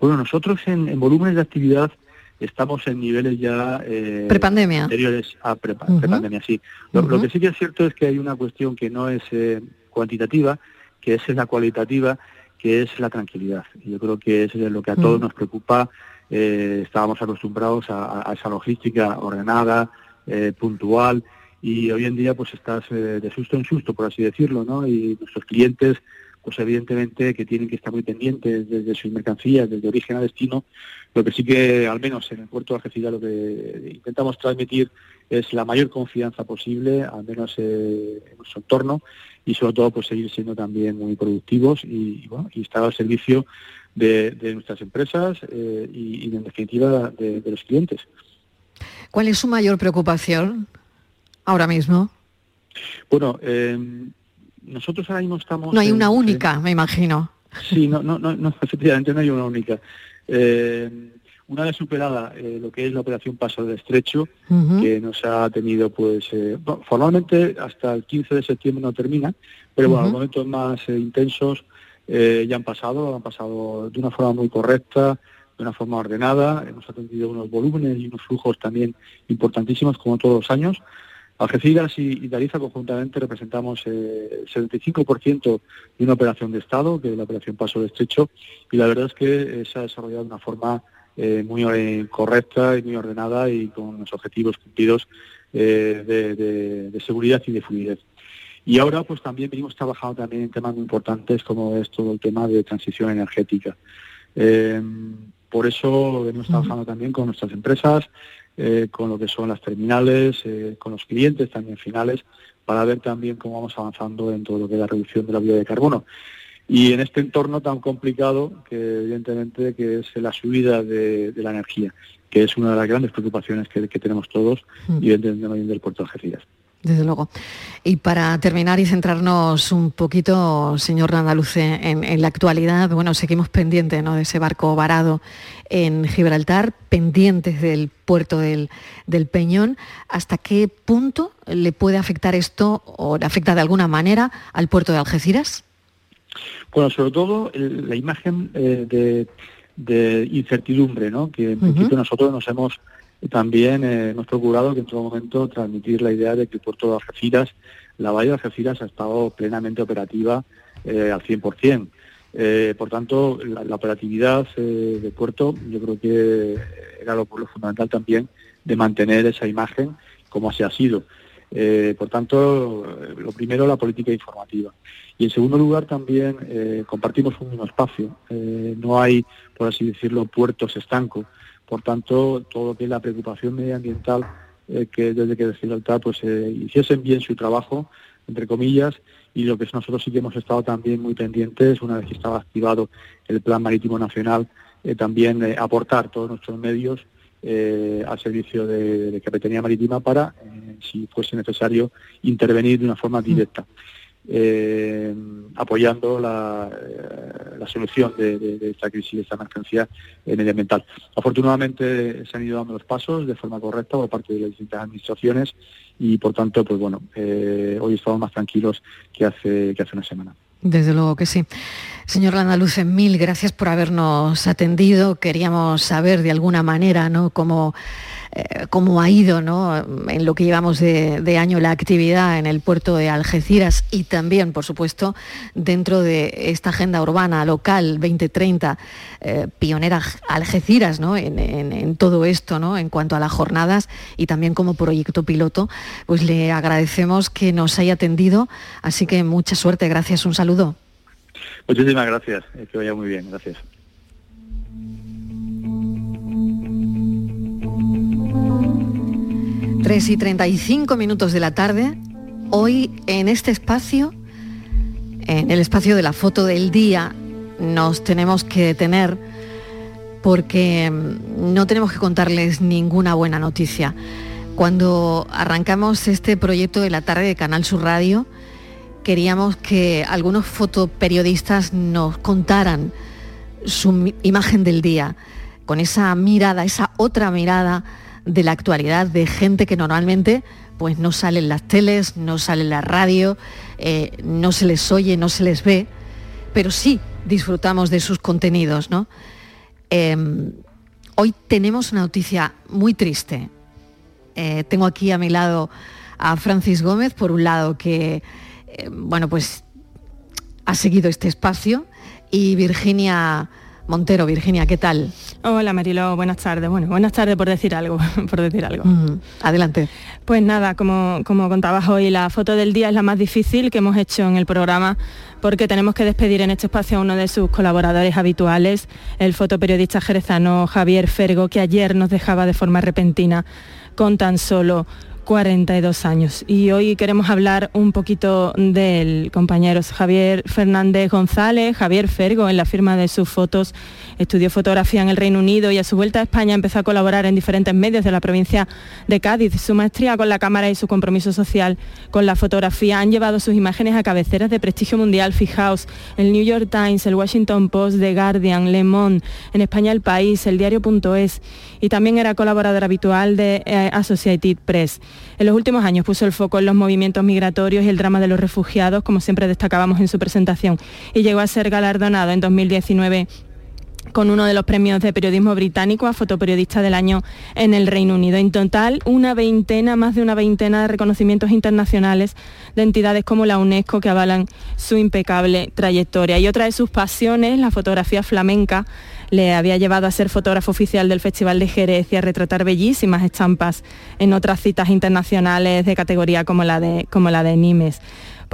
Bueno, nosotros en, volúmenes de actividad estamos en niveles ya eh, prepandemia anteriores a prepandemia, sí. Lo, que sí que es cierto es que hay una cuestión que no es eh, cuantitativa, que es la cualitativa, que es la tranquilidad. Yo creo que eso es lo que a todos nos preocupa eh, estábamos acostumbrados a, esa logística ordenada, eh, puntual, y hoy en día pues estás eh, de susto en susto, por así decirlo, ¿no? Y nuestros clientes, pues evidentemente que tienen que estar muy pendientes desde sus mercancías, desde origen a destino, lo que sí que, al menos en el puerto de Algeciras, lo que intentamos transmitir es la mayor confianza posible, al menos en nuestro entorno, y sobre todo pues seguir siendo también muy productivos y, bueno, y estar al servicio de, nuestras empresas eh, y, en definitiva de, los clientes. ¿Cuál es su mayor preocupación ahora mismo? Bueno, eh, nosotros ahora mismo estamos... No hay una única, me imagino. Sí, no, no, no, efectivamente no hay una única. Eh, una vez superada lo que es la operación Paso del Estrecho, que nos ha tenido, pues, formalmente hasta el 15 de septiembre no termina, pero bueno, los momentos más intensos eh, ya han pasado, han pasado de una forma muy correcta, de una forma ordenada, hemos atendido unos volúmenes y unos flujos también importantísimos como todos los años. Algeciras y, Dariza conjuntamente representamos eh, el 75% de una operación de Estado, que es la operación Paso de Estrecho, y la verdad es que eh, se ha desarrollado de una forma muy correcta y muy ordenada y con los objetivos cumplidos de seguridad y de fluidez. Y ahora pues también venimos trabajando también en temas muy importantes como es todo el tema de transición energética. Eh, por eso venimos trabajando también con nuestras empresas, eh, con lo que son las terminales, eh, con los clientes también finales, para ver también cómo vamos avanzando en todo lo que es la reducción de la huella de carbono. Y en este entorno tan complicado que evidentemente que es la subida de, la energía, que es una de las grandes preocupaciones que, tenemos todos y evidentemente del puerto de Algeciras desde luego. Y para terminar y centrarnos un poquito, señor Randaluce, en, la actualidad, bueno, seguimos pendientes ¿no? de ese barco varado en Gibraltar, pendientes del puerto del, Peñón. ¿Hasta qué punto le puede afectar esto o le afecta de alguna manera al puerto de Algeciras? Bueno, sobre todo la imagen eh, de, incertidumbre, ¿no? que en principio nosotros nos hemos también eh, hemos procurado que en todo momento transmitir la idea de que el puerto de Algeciras, la bahía de Algeciras ha estado plenamente operativa eh, al 100%. Eh, por tanto, la, operatividad del puerto yo creo que era lo, fundamental también de mantener esa imagen como así ha sido. por tanto, lo primero, la política informativa. Y en segundo lugar, también compartimos un mismo espacio. no hay, por así decirlo, puertos estancos. Por tanto, todo lo que es la preocupación medioambiental, eh, que desde que Gibraltar pues eh, hiciesen bien su trabajo, entre comillas, y lo que nosotros sí que hemos estado también muy pendientes, una vez que estaba activado el Plan Marítimo Nacional, eh, también aportar todos nuestros medios al servicio de, de, Capitanía Marítima para, si fuese necesario, intervenir de una forma directa eh, apoyando la, eh, la solución de, esta crisis, de esta emergencia medioambiental. Afortunadamente se han ido dando los pasos de forma correcta por parte de las distintas administraciones y por tanto, pues bueno, eh, hoy estamos más tranquilos que hace, que hace una semana. Desde luego que sí. Señor Landaluce, mil gracias por habernos atendido. Queríamos saber de alguna manera ¿no? cómo eh, cómo ha ido ¿no? en lo que llevamos de, año la actividad en el puerto de Algeciras y también, por supuesto, dentro de esta agenda urbana local 2030, eh, pionera Algeciras ¿no? en, todo esto, ¿no? en cuanto a las jornadas y también como proyecto piloto, pues le agradecemos que nos haya atendido. Así que mucha suerte, gracias, un saludo. Muchísimas gracias, que vaya muy bien, gracias. 3 y 35 minutos de la tarde, hoy en este espacio, en el espacio de la foto del día, nos tenemos que detener porque mm, no tenemos que contarles ninguna buena noticia. Cuando arrancamos este proyecto de la tarde de Canal Sur Radio, queríamos que algunos fotoperiodistas nos contaran su imagen del día, con esa mirada, esa otra mirada de la actualidad de gente que normalmente pues no sale en las teles, no sale la radio, eh, no se les oye, no se les ve, pero sí disfrutamos de sus contenidos, ¿no? Em, hoy tenemos una noticia muy triste. Eh, tengo aquí a mi lado a Francis Gómez, por un lado que, eh, bueno, pues ha seguido este espacio, y Virginia Montero. Virginia, ¿qué tal? Hola Marilo, buenas tardes. Bueno, buenas tardes por decir algo, por decir algo. adelante. Pues nada, como, como contabas hoy, la foto del día es la más difícil que hemos hecho en el programa porque tenemos que despedir en este espacio a uno de sus colaboradores habituales, el fotoperiodista jerezano Javier Fergo, que ayer nos dejaba de forma repentina con tan solo 42 años. Y hoy queremos hablar un poquito del compañero Javier Fernández González, Javier Fergo, en la firma de sus fotos Estudió fotografía en el Reino Unido y a su vuelta a España empezó a colaborar en diferentes medios de la provincia de Cádiz. Su maestría con la cámara y su compromiso social con la fotografía han llevado sus imágenes a cabeceras de prestigio mundial. Fijaos, el New York Times, el Washington Post, The Guardian, Le Monde, en España El País, el diario.es y también era colaborador habitual de eh, Associated Press. En los últimos años puso el foco en los movimientos migratorios y el drama de los refugiados, como siempre destacábamos en su presentación, y llegó a ser galardonado en 2019 con uno de los premios de periodismo británico a fotoperiodista del año en el Reino Unido. En total, una veintena, más de una veintena de reconocimientos internacionales de entidades como la UNESCO que avalan su impecable trayectoria. Y otra de sus pasiones, la fotografía flamenca, le había llevado a ser fotógrafo oficial del Festival de Jerez y a retratar bellísimas estampas en otras citas internacionales de categoría como la de, como la de Nimes.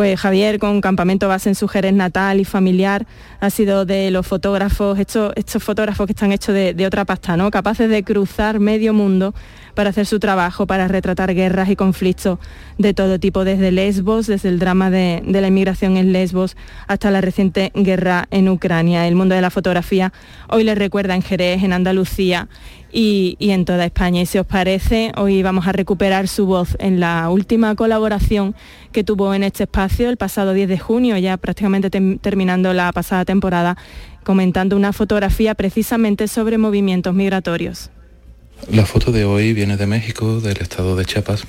Pues Javier, con campamento base en su Jerez natal y familiar, ha sido de los fotógrafos, estos, fotógrafos que están hechos de, otra pasta, ¿no? Capaces de cruzar medio mundo para hacer su trabajo, para retratar guerras y conflictos de todo tipo, desde Lesbos, desde el drama de, de, la inmigración en Lesbos hasta la reciente guerra en Ucrania. El mundo de la fotografía hoy les recuerda en Jerez, en Andalucía y, en toda España. Y si os parece, hoy vamos a recuperar su voz en la última colaboración que tuvo en este espacio el pasado 10 de junio, ya prácticamente terminando la pasada temporada, comentando una fotografía precisamente sobre movimientos migratorios. La foto de hoy viene de México, del estado de Chiapas.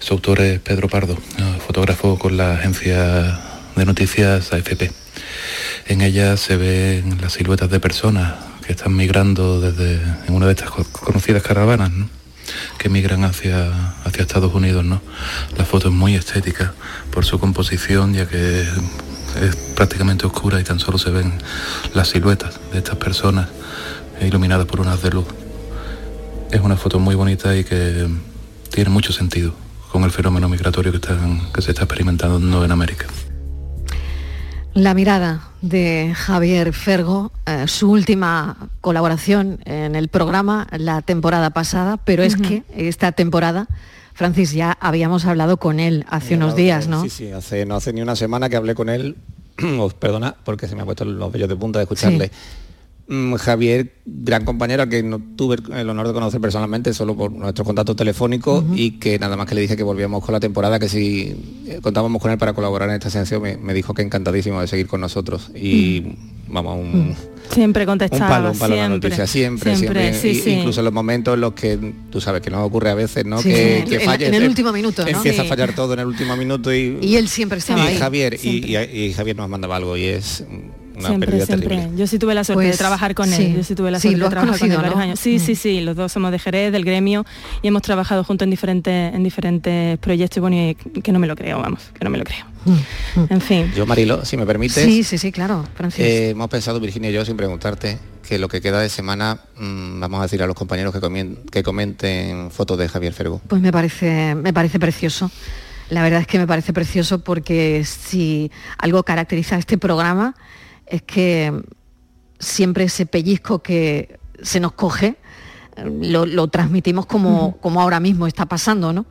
Su autor es Pedro Pardo, fotógrafo con la agencia de noticias AFP. En ella se ven las siluetas de personas que están migrando desde en una de estas conocidas caravanas, que migran hacia, hacia Estados Unidos. ¿no? La foto es muy estética por su composición, ya que es prácticamente oscura y tan solo se ven las siluetas de estas personas iluminadas por unas de luz. Es una foto muy bonita y que tiene mucho sentido con el fenómeno migratorio que, que se está experimentando en América. La mirada de Javier Fergo, eh, su última colaboración en el programa la temporada pasada, pero es que esta temporada, Francis, ya habíamos hablado con él hace unos días, ¿no? Sí, sí, hace, no hace ni una semana que hablé con él, perdona, porque se me ha puesto los vellos de punta de escucharle. Javier, gran compañero que no tuve el honor de conocer personalmente, solo por nuestro contacto telefónico y que nada más que le dije que volvíamos con la temporada, que si eh, contábamos con él para colaborar en esta sección, me, dijo que encantadísimo de seguir con nosotros. Y vamos, un, mm. siempre contestaba, un palo, siempre, noticia, siempre, siempre, incluso en los momentos en los que tú sabes que nos ocurre a veces, ¿no? que, en, el último minuto, Empieza a fallar todo en el último minuto y, y él siempre estaba y Javier y, Javier nos mandaba algo y es una siempre, pérdida siempre. terrible. Yo sí tuve la suerte Pues, de trabajar con él. sí. Yo sí tuve la suerte de trabajar con él ¿no? años. Sí, Mm. sí, sí. Los dos somos de Jerez, del gremio, y hemos trabajado juntos en diferentes, en diferentes proyectos. Y bueno, y que no me lo creo, vamos, que no me lo creo. En fin. Yo, Marilo, si me permites, Sí, sí, sí, claro, Francis. eh, hemos pensado, Virginia y yo, sin preguntarte, que lo que queda de semana mm, vamos a decir a los compañeros que, comien- que comenten fotos de Javier Fergo. Pues me parece, me parece precioso. La verdad es que me parece precioso porque si algo caracteriza a este programa es que siempre ese pellizco que se nos coge lo, lo transmitimos como, como ahora mismo está pasando, ¿no?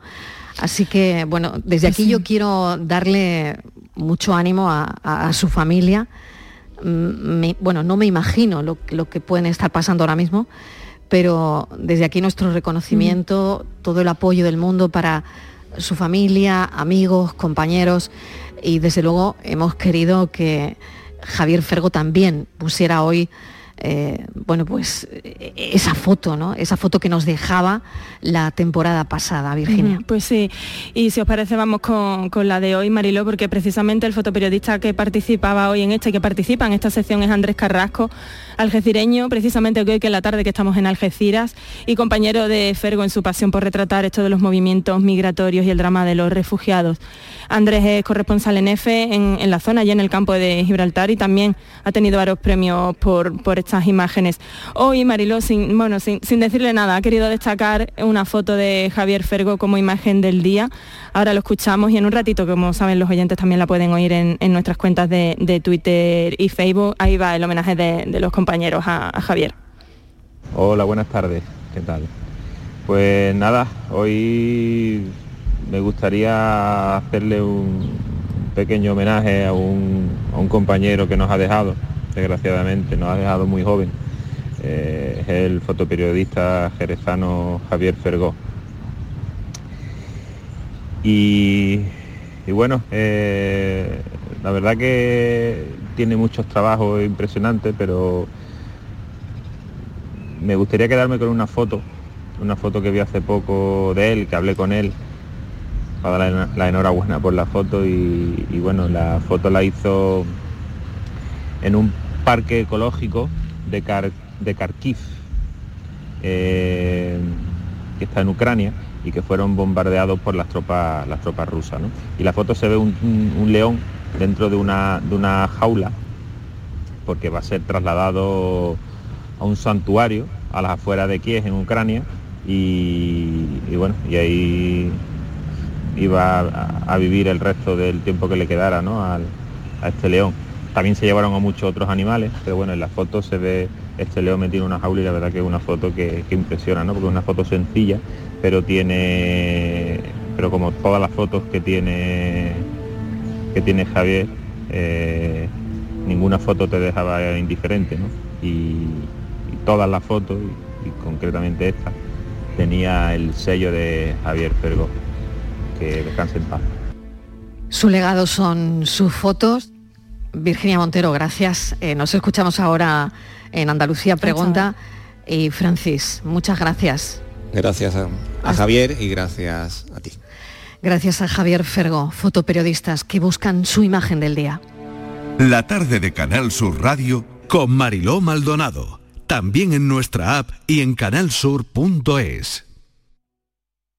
Así que, bueno, desde aquí yo quiero darle mucho ánimo a, a- a su familia. Mm, me- bueno, no me imagino lo, lo que pueden estar pasando ahora mismo, pero desde aquí nuestro reconocimiento, todo el apoyo del mundo para su familia, amigos, compañeros y desde luego hemos querido que Javier Fergo también pusiera hoy eh, bueno, pues esa foto, ¿no? Esa foto que nos dejaba la temporada pasada, Virginia. Pues sí, y si os parece vamos con, con la de hoy, Mariló, porque precisamente el fotoperiodista que participaba hoy en esta y que participa en esta sección es Andrés Carrasco, algecireño, precisamente hoy que en la tarde que estamos en Algeciras, y compañero de Fergo en su pasión por retratar esto de los movimientos migratorios y el drama de los refugiados. Andrés es corresponsal en EFE en, en la zona, allí en el campo de Gibraltar, y también ha tenido varios premios por, por estas imágenes. Hoy, Mariló, sin, bueno, sin, sin decirle nada, ha querido destacar una foto de Javier Fergo como imagen del día. Ahora lo escuchamos y en un ratito, como saben los oyentes, también la pueden oír en, en nuestras cuentas de, de Twitter y Facebook. Ahí va el homenaje de, de los compañeros a, a Javier. Hola, buenas tardes. ¿Qué tal? Pues nada, hoy me gustaría hacerle un pequeño homenaje a un, a un compañero que nos ha dejado, desgraciadamente, nos ha dejado muy joven. Eh, es el fotoperiodista jerezano Javier Fergó. Y, y bueno, eh, la verdad que tiene muchos trabajos impresionantes, pero me gustaría quedarme con una foto, una foto que vi hace poco de él, que hablé con él, para darle la, enhorabuena por la foto y, bueno, la foto la hizo en un parque ecológico de, Kar- de Kharkiv, eh, que está en Ucrania y que fueron bombardeados por las tropas, las tropas rusas. ¿no? Y la foto se ve un león dentro de una, de una jaula, porque va a ser trasladado a un santuario a las afueras de Kiev en Ucrania y, bueno, y ahí iba a, a vivir el resto del tiempo que le quedara ¿no? al- a este león. También se llevaron a muchos otros animales, pero bueno, en la foto se ve este león metido en una jaula y la verdad que es una foto que, que impresiona, ¿no? porque es una foto sencilla, pero tiene, pero como todas las fotos que tiene, que tiene Javier, eh, ninguna foto te dejaba indiferente, ¿no? Y, y todas las fotos, y, y concretamente esta, tenía el sello de Javier Fergo, que descanse en paz. Su legado son sus fotos. Virginia Montero, gracias. Eh, nos escuchamos ahora en Andalucía Pregunta. Y Francis, muchas gracias. Gracias a, a Javier y gracias a ti. Gracias a Javier Fergo, fotoperiodistas que buscan su imagen del día. La tarde de Canal Sur Radio con Mariló Maldonado. También en nuestra app y en canalsur.es.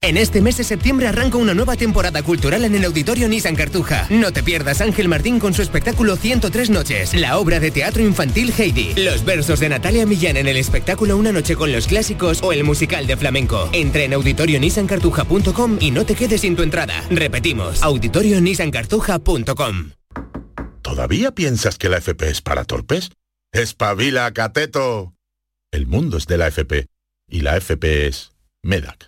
En este mes de septiembre arranca una nueva temporada cultural en el Auditorio Nissan Cartuja. No te pierdas Ángel Martín con su espectáculo 103 noches, la obra de teatro infantil Heidi, los versos de Natalia Millán en el espectáculo Una noche con los clásicos o el musical de flamenco. Entra en auditorionissancartuja.com y no te quedes sin tu entrada. Repetimos, auditorionissancartuja.com. ¿Todavía piensas que la FP es para torpes? ¡Espabila, cateto! El mundo es de la FP y la FP es MEDAC.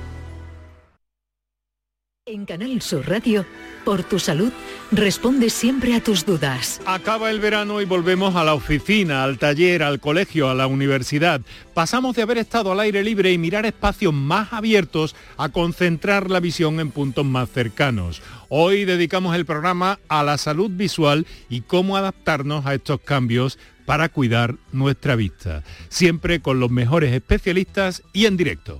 En Canal Sur Radio, por tu salud, responde siempre a tus dudas. Acaba el verano y volvemos a la oficina, al taller, al colegio, a la universidad. Pasamos de haber estado al aire libre y mirar espacios más abiertos a concentrar la visión en puntos más cercanos. Hoy dedicamos el programa a la salud visual y cómo adaptarnos a estos cambios para cuidar nuestra vista. Siempre con los mejores especialistas y en directo.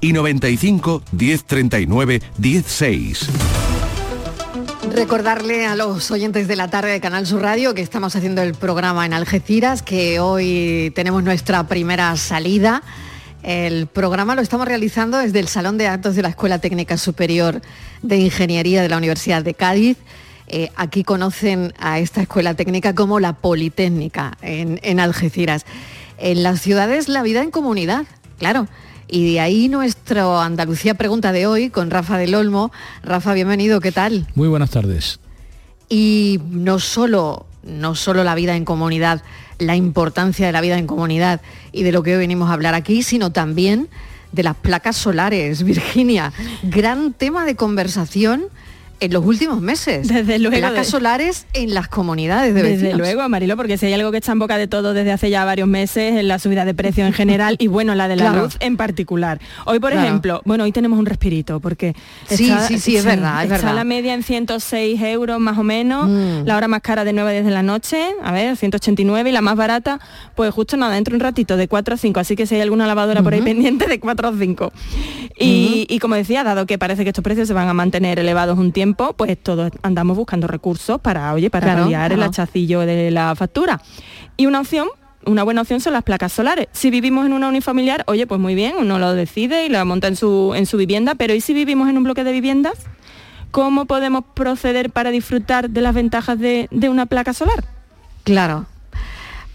y 95 1039 16. Recordarle a los oyentes de la tarde de Canal Sur Radio que estamos haciendo el programa en Algeciras, que hoy tenemos nuestra primera salida. El programa lo estamos realizando desde el Salón de Actos de la Escuela Técnica Superior de Ingeniería de la Universidad de Cádiz. Eh, aquí conocen a esta escuela técnica como la Politécnica en, en Algeciras. En las ciudades la vida en comunidad, claro. Y de ahí nuestro Andalucía Pregunta de hoy con Rafa del Olmo. Rafa, bienvenido, ¿qué tal? Muy buenas tardes. Y no solo, no solo la vida en comunidad, la importancia de la vida en comunidad y de lo que hoy venimos a hablar aquí, sino también de las placas solares. Virginia, gran tema de conversación en los últimos meses. Desde luego. Placas de- solares en las comunidades de vecinos. Desde luego, Marilo, porque si hay algo que está en boca de todo desde hace ya varios meses es la subida de precio en general y bueno, la de la Claro. luz en particular. Hoy, por Claro. ejemplo, bueno, hoy tenemos un respirito porque Sí, sí, sí, es verdad, es está verdad. la media en 106 euros más o menos, Mm. la hora más cara de 9 a 10 de la noche, a ver, 189 y la más barata, pues justo nada, dentro de un ratito de 4 a 5, así que si hay alguna lavadora por ahí pendiente de 4 a 5. Y, y como decía, dado que parece que estos precios se van a mantener elevados un tiempo, pues todos andamos buscando recursos para, oye, para Claro, paliar el hachacillo de la factura. Y una opción una buena opción son las placas solares. Si vivimos en una unifamiliar, oye, pues muy bien, uno lo decide y lo monta en su, en su vivienda, pero ¿y si vivimos en un bloque de viviendas? ¿Cómo podemos proceder para disfrutar de las ventajas de, de una placa solar? Claro.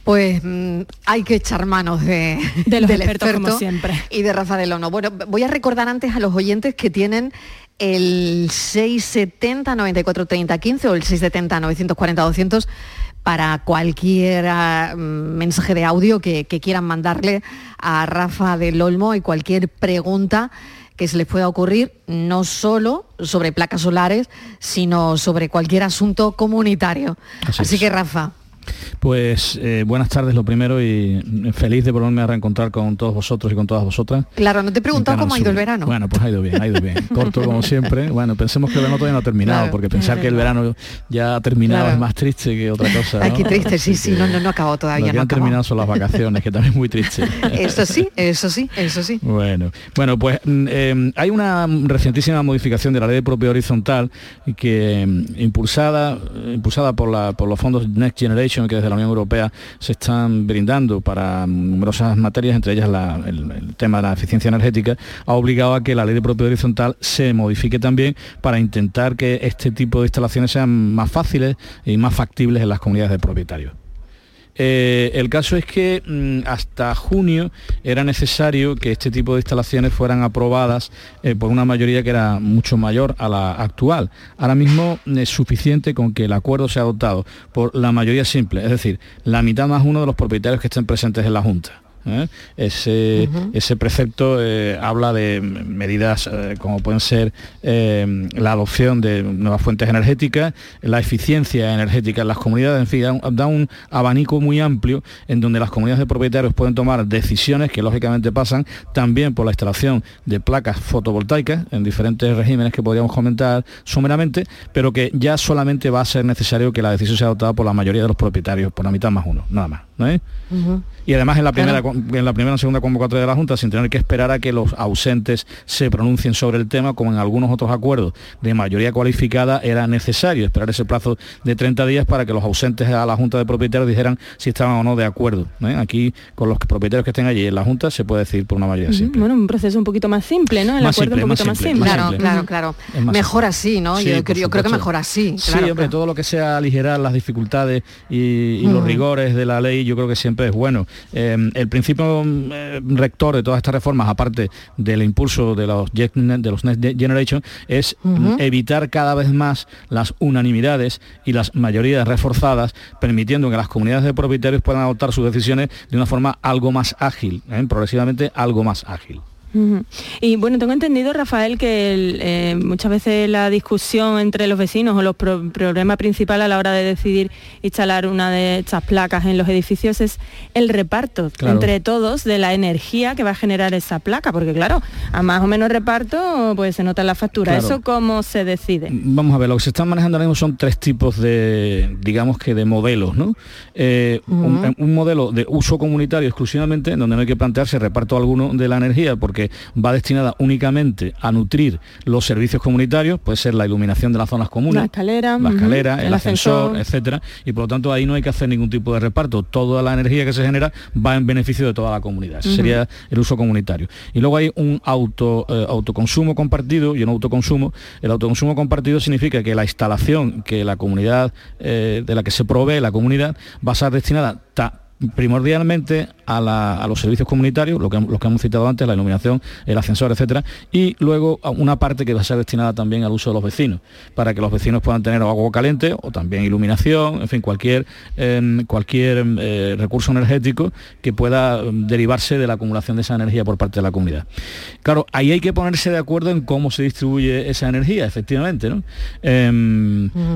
Pues mm, hay que echar manos de, De los del expertos, como siempre. Y de Rafa del Ono. Bueno, voy a recordar antes a los oyentes que tienen el 670 94 30 15 o el 670 940 200 para cualquier ah, mm, mensaje de audio que, que quieran mandarle a Rafa del Olmo y cualquier pregunta que se les pueda ocurrir, no solo sobre placas solares, sino sobre cualquier asunto comunitario. Así que Rafa, Pues eh, buenas tardes lo primero y feliz de volverme a reencontrar con todos vosotros y con todas vosotras. Claro, no te he preguntado cómo ha ido el verano. Bueno, pues ha ido bien, ha ido bien. Corto como siempre. Bueno, pensemos que el verano todavía no ha terminado, Claro, porque pensar que el verano ya ha terminado Claro. es más triste que otra cosa. ¿no? qué triste, sí, sí, no, no, no acabó Lo todavía, que no han acabó. terminado son las vacaciones, que también es muy triste. Eso sí, eso sí, eso sí. Bueno, bueno, pues mm, eh, hay una recientísima modificación de la ley de propiedad horizontal que mm, impulsada, impulsada por, la- por los fondos Next Generation que desde la Unión Europea se están brindando para numerosas materias, entre ellas la- el, el tema de la eficiencia energética, ha obligado a que la ley de propiedad horizontal se modifique también para intentar que este tipo de instalaciones sean más fáciles y más factibles en las comunidades de propietarios. Eh, el caso es que mm, hasta junio era necesario que este tipo de instalaciones fueran aprobadas eh, por una mayoría que era mucho mayor a la actual. Ahora mismo mm, es suficiente con que el acuerdo sea adoptado por la mayoría simple, es decir, la mitad más uno de los propietarios que estén presentes en la Junta. ¿Eh? Ese, ese precepto eh, habla de medidas eh, como pueden ser la adopción de nuevas fuentes energéticas, la eficiencia energética en las comunidades, en fin, da un, da un abanico muy amplio en donde las comunidades de propietarios pueden tomar decisiones que lógicamente pasan también por la instalación de placas fotovoltaicas en diferentes regímenes que podríamos comentar someramente, pero que ya solamente va a ser necesario que la decisión sea adoptada por la mayoría de los propietarios, por la mitad más uno, nada más. ¿Eh? y además en la primera en la primera segunda convocatoria de la Junta sin tener que esperar a que los ausentes se pronuncien sobre el tema como en algunos otros acuerdos de mayoría cualificada era necesario esperar ese plazo de 30 días para que los ausentes a la Junta de Propietarios dijeran si estaban o no de acuerdo ¿eh? aquí con los propietarios que estén allí en la Junta se puede decir por una mayoría simple Bueno, un proceso un poquito más simple, ¿no? El Más acuerdo simple, un poquito más más simple, más Claro, claro, claro. Mejor así, ¿no? Sí, yo, creo- yo creo que mejor así. Sí, claro, hombre, todo lo que sea aligerar las dificultades y, y los rigores de la ley, yo creo que siempre es bueno. Eh, el principio eh, rector de todas estas reformas, aparte del impulso de los, de los Next Generation, es Ujú. evitar cada vez más las unanimidades y las mayorías reforzadas, permitiendo que las comunidades de propietarios puedan adoptar sus decisiones de una forma algo más ágil, ¿eh? progresivamente algo más ágil. Y bueno, tengo entendido, Rafael, que el, eh, muchas veces la discusión entre los vecinos o los pro- problema principal a la hora de decidir instalar una de estas placas en los edificios es el reparto Claro. entre todos de la energía que va a generar esa placa, porque claro, a más o menos reparto pues se nota en la factura. Claro. ¿Eso cómo se decide? Vamos a ver, lo que se están manejando ahora mismo son tres tipos de, digamos que de modelos, ¿no? Eh, un, un modelo de uso comunitario exclusivamente, en donde no hay que plantearse reparto alguno de la energía, porque va destinada únicamente a nutrir los servicios comunitarios, puede ser la iluminación de las zonas comunes, La escalera, la escalera, el, el ascensor, ascensor. etcétera, y por lo tanto ahí no hay que hacer ningún tipo de reparto. Toda la energía que se genera va en beneficio de toda la comunidad. Ese sería el uso comunitario. Y luego hay un auto, eh, autoconsumo compartido y un autoconsumo. El autoconsumo compartido significa que la instalación que la comunidad, eh, de la que se provee la comunidad, va a ser destinada ta- primordialmente a, la- a los servicios comunitarios, lo que, los que hemos citado antes, la iluminación, el ascensor, etcétera, y luego una parte que va a ser destinada también al uso de los vecinos, para que los vecinos puedan tener agua caliente o también iluminación, en fin, cualquier, em, cualquier em, eh, recurso energético que pueda em, derivarse de la acumulación de esa energía por parte de la comunidad. Claro, ahí hay que ponerse de acuerdo en cómo se distribuye esa energía, efectivamente, ¿no?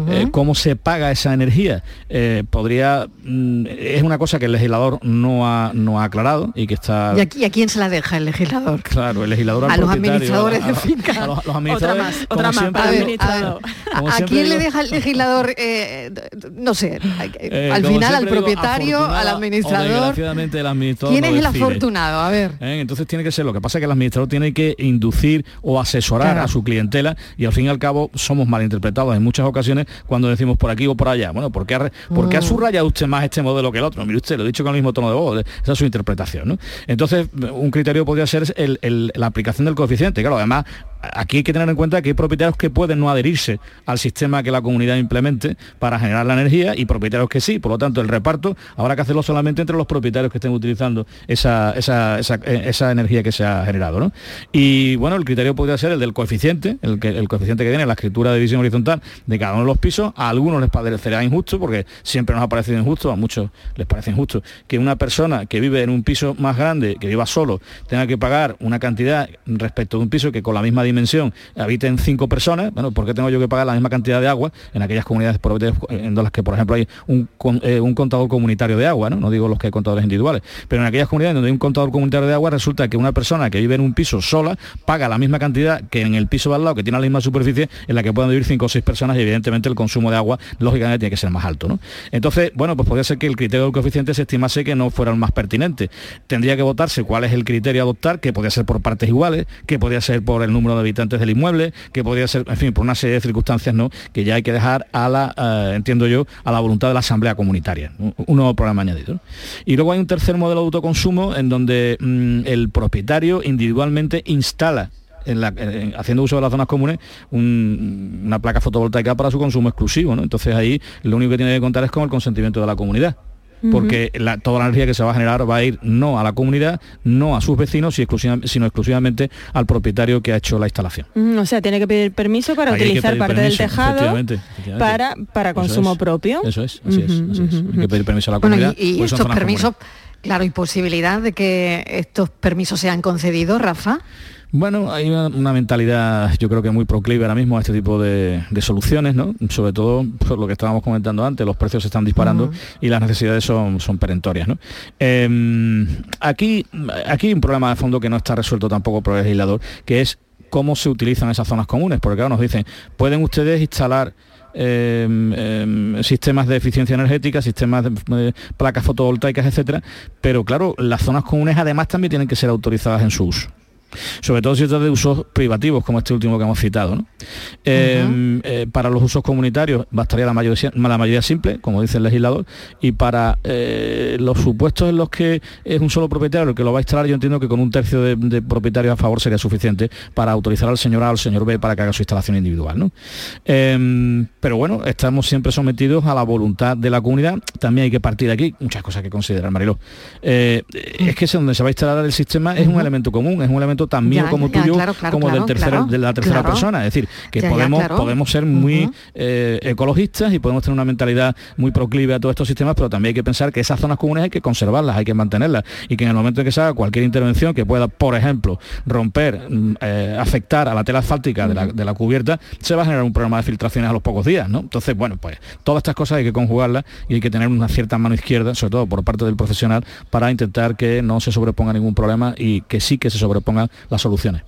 Eh, cómo se paga esa energía. Eh, podría, mm, es una cosa que el legislador no ha, no ha aclarado y que está... ¿Y aquí a quién se la deja el legislador? Claro, el legislador al A los administradores a- de finca. a los- los administradores, Otra más, otra más siempre para el digo- administrador. como ¿A quién le deja el legislador, eh, no sé, Eh, al final al digo, propietario, al administrador? desgraciadamente, el administrador ¿Quién no es el decide. afortunado? A ver. ¿Eh? Entonces tiene que ser, lo que pasa es que el administrador tiene que inducir o asesorar Claro. a su clientela y al fin y al cabo somos malinterpretados en muchas ocasiones cuando decimos por aquí o por allá. Bueno, ¿por qué ha, re- por qué ha Mm. subrayado usted más este modelo que el otro? Mire usted, lo he dicho con el mismo tono de voz, esa es su interpretación. ¿no? Entonces, un criterio podría ser el- la aplicación del coeficiente. Claro, además, aquí hay que tener en cuenta que hay propietarios que pueden no adherirse al sistema que la comunidad implemente para generar la energía y propietarios que sí. Por lo tanto, el reparto habrá que hacerlo solamente entre los propietarios que estén utilizando esa, esa, esa- eh, esa energía que se ha generado. ¿no? Y bueno, el criterio podría ser el del coeficiente, el, que, el coeficiente que tiene la escritura de división horizontal de cada uno de los pisos. A algunos les parecerá injusto, porque siempre nos ha parecido injusto, a muchos les parece injusto, que una persona que vive en un piso más grande, que viva solo, tenga que pagar una cantidad respecto de un piso que con la misma dimensión habiten cinco personas, bueno, ¿por qué tengo yo que pagar la misma cantidad de agua en aquellas comunidades en las que, por ejemplo, hay un, eh, un contador comunitario de agua, ¿no? digo los que hay contadores individuales, pero en aquellas comunidades donde hay un contador comunitario de agua resulta que una persona que vive en un piso sola paga la misma cantidad que en el piso al lado, que tiene la misma superficie, en la que puedan vivir cinco o seis personas y evidentemente el consumo de agua, lógicamente, tiene que ser más alto. ¿no? Entonces, bueno, pues podría ser que el criterio del coeficiente se estimase que no fuera el más pertinente. Tendría que votarse cuál es el criterio a adoptar, que podría ser por partes iguales, que podría ser por el número de habitantes del inmueble, que podría ser, en fin, por una serie de circunstancias, ¿no? Que ya hay que dejar a la, eh, entiendo yo, a la voluntad de la asamblea comunitaria. Un un nuevo programa añadido. ¿no? Y luego hay un tercer modelo de autoconsumo en donde mm, el propietario individualmente instala en la- en- haciendo uso de las zonas comunes un- una placa fotovoltaica para su consumo exclusivo. ¿no? Entonces ahí lo único que tiene que contar es con el consentimiento de la comunidad. Porque la- toda la energía que se va a generar va a ir no a la comunidad, no a sus vecinos, sino exclusivamente al propietario que ha hecho la instalación. Mm, O sea, tiene que pedir permiso para Ahí utilizar parte permiso, del tejado efectivamente, efectivamente. para, para Eso consumo es. propio. Eso es, así es, así es. Hay que pedir permiso a la Bueno, comunidad. y, y son estos permisos, comunes. claro, y posibilidad de que estos permisos sean concedidos, Rafa. Bueno, hay una, una mentalidad, yo creo que muy proclive ahora mismo a este tipo de, de soluciones, ¿no? Sobre todo por lo que estábamos comentando antes, los precios se están disparando y las necesidades son, son perentorias, ¿no? Eh, aquí, aquí hay un problema de fondo que no está resuelto tampoco por el legislador, que es cómo se utilizan esas zonas comunes, porque claro, nos dicen, pueden ustedes instalar em, em, sistemas de eficiencia energética, sistemas de, placas fotovoltaicas, etcétera, pero claro, las zonas comunes además también tienen que ser autorizadas en su uso sobre todo si es de usos privativos, como este último que hemos citado. Eh, eh, para los usos comunitarios bastaría la mayoría, la mayoría simple, como dice el legislador, y para eh, los supuestos en los que es un solo propietario el que lo va a instalar, yo entiendo que con un tercio de, propietarios a favor sería suficiente para autorizar al señor A o al señor B para que haga su instalación individual. pero bueno, estamos siempre sometidos a la voluntad de la comunidad, también hay que partir de aquí, muchas cosas que considerar, Mariló. es que es donde se va a instalar el sistema es un elemento común, es un elemento también como tuyo, como del tercero, de la tercera persona. Es decir, que podemos, podemos ser muy eh, ecologistas y podemos tener una mentalidad muy proclive a todos estos sistemas, pero también hay que pensar que esas zonas comunes hay que conservarlas, hay que mantenerlas. Y que en el momento en que se haga cualquier intervención que pueda, por ejemplo, romper, mm, eh, afectar a la tela asfáltica de, la, de, la, cubierta, se va a generar un problema de filtraciones a los pocos días, ¿no? Entonces, bueno, pues todas estas cosas hay que conjugarlas y hay que tener una cierta mano izquierda, sobre todo por parte del profesional, para intentar que no se sobreponga ningún problema y que sí que se sobreponga las soluciones.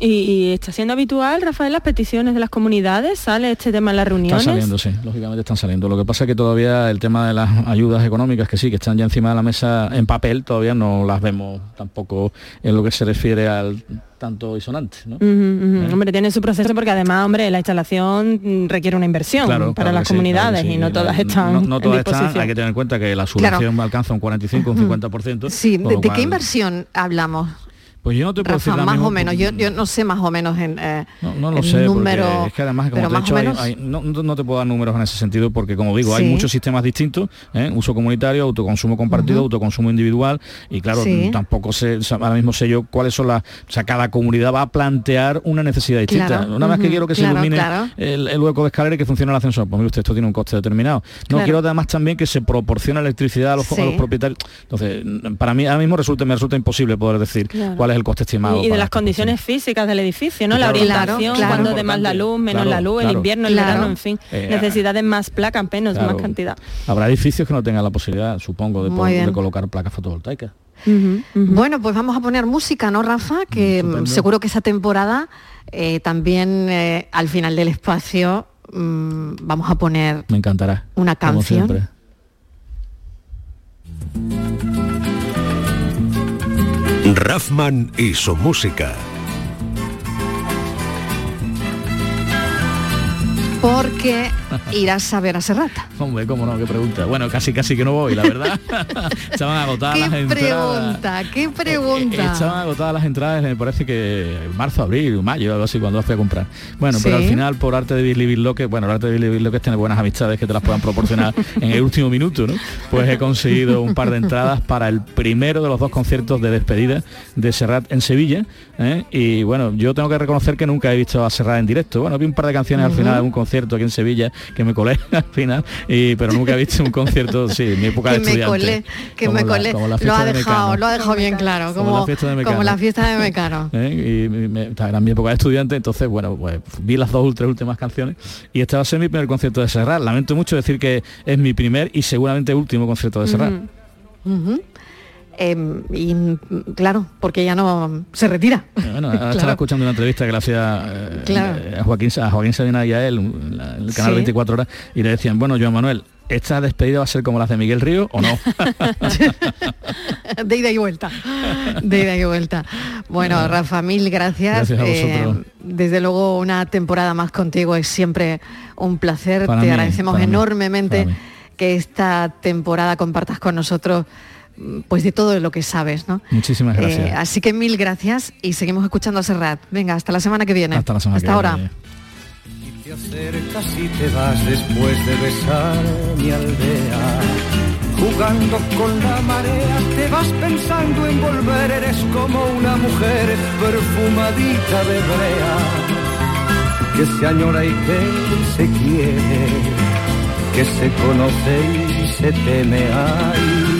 ¿Y, está siendo habitual, Rafael, las peticiones de las comunidades? ¿Sale este tema en las reuniones? Están saliendo, sí, lógicamente están saliendo. Lo que pasa es que todavía el tema de las ayudas económicas, que sí, que están ya encima de la mesa en papel, todavía no las vemos tampoco en lo que se refiere al tanto y sonante. ¿no? ¿Eh? Hombre, tiene su proceso porque además, hombre, la instalación requiere una inversión para las comunidades y no todas están no, todas están, hay que tener en cuenta que la subvención alcanza un 45, un 50%. Sí, ¿de, qué inversión hablamos? Pues yo no te puedo decir más o menos, yo, no sé más o menos en eh, no, lo sé, número, es que además como te he dicho, no, te puedo dar números en ese sentido porque como digo, hay muchos sistemas distintos, ¿eh? uso comunitario, autoconsumo compartido, autoconsumo individual y claro, tampoco sé, ahora mismo sé yo cuáles son las, o sea, cada comunidad va a plantear una necesidad distinta. Una vez que quiero que se ilumine el, hueco de escalera y que funcione el ascensor, pues mire usted, esto tiene un coste determinado. No quiero además también que se proporcione electricidad a los, propietarios. Entonces, para mí ahora mismo resulta, me resulta imposible poder decir cuál es el coste estimado. Y, de las condiciones físicas del edificio, ¿no? la orientación, cuando de más la luz, menos la luz, el invierno, el verano, en fin. Eh, necesidades más placas, menos, más cantidad. Habrá edificios que no tengan la posibilidad, supongo, de, colocar placas fotovoltaicas. Bueno, pues vamos a poner música, ¿no, Rafa? Que seguro que esa temporada eh, también eh, al final del espacio mm, vamos a poner. Me encantará. Una canción. Raffman y su música. Porque irás a ver a Serrata. Hombre, cómo no, qué pregunta. Bueno, casi casi que no voy, la verdad. estaban agotadas las entradas. Qué pregunta, qué pregunta. Eh, estaban agotadas las entradas, me parece que marzo, abril, mayo, algo así, cuando las fui a comprar. Bueno, pero al final, por arte de Billy Loque, bueno, el arte de Billy Loque es tener buenas amistades que te las puedan proporcionar en el último minuto, ¿no? Pues he conseguido un par de entradas para el primero de los dos conciertos de despedida de Serrat en Sevilla. ¿eh? Y bueno, yo tengo que reconocer que nunca he visto a Serrat en directo. Bueno, vi un par de canciones al final de un concierto aquí en Sevilla, que me colé al final, y, pero nunca he visto un concierto, sí, en mi época de estudiante. Me colé, que me colé, lo ha dejado, lo ha dejado bien claro, como, la fiesta de Mecano. Como la fiesta de Mecano. ¿Eh? Y era mi época de estudiante, entonces, bueno, pues vi las dos tres últimas canciones y este va a ser mi primer concierto de Serrat. Lamento mucho decir que es mi primer y seguramente último concierto de Serrat. Em, y claro, porque ya no se retira. Bueno, estaba escuchando una entrevista que le hacía eh, a Joaquín, a Joaquín Sabina y a él, el canal 24 horas, y le decían, bueno, Joan Manuel, ¿esta despedida va a ser como las de Miguel Río o no? de ida y vuelta. De ida y vuelta. Bueno, Rafa, mil gracias. Eh, desde luego una temporada más contigo es siempre un placer. Te agradecemos enormemente que esta temporada compartas con nosotros pues de todo lo que sabes, ¿no? Muchísimas eh, gracias. así que mil gracias y seguimos escuchando a Serrat. Venga, hasta la semana que viene. Hasta la semana hasta ahora. Y te acercas y te vas después de besar mi aldea. Jugando con la marea, te vas pensando en volver, eres como una mujer perfumadita de brea, que se añora y que se quiere, que se conoce y se teme. Ay,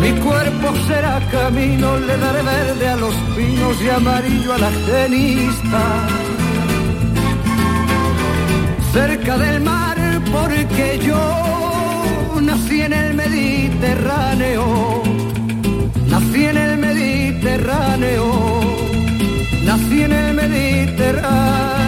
Mi cuerpo será camino, le daré verde a los pinos y amarillo a la genista. Cerca del mar, porque yo nací en el Mediterráneo, nací en el Mediterráneo, nací en el Mediterráneo.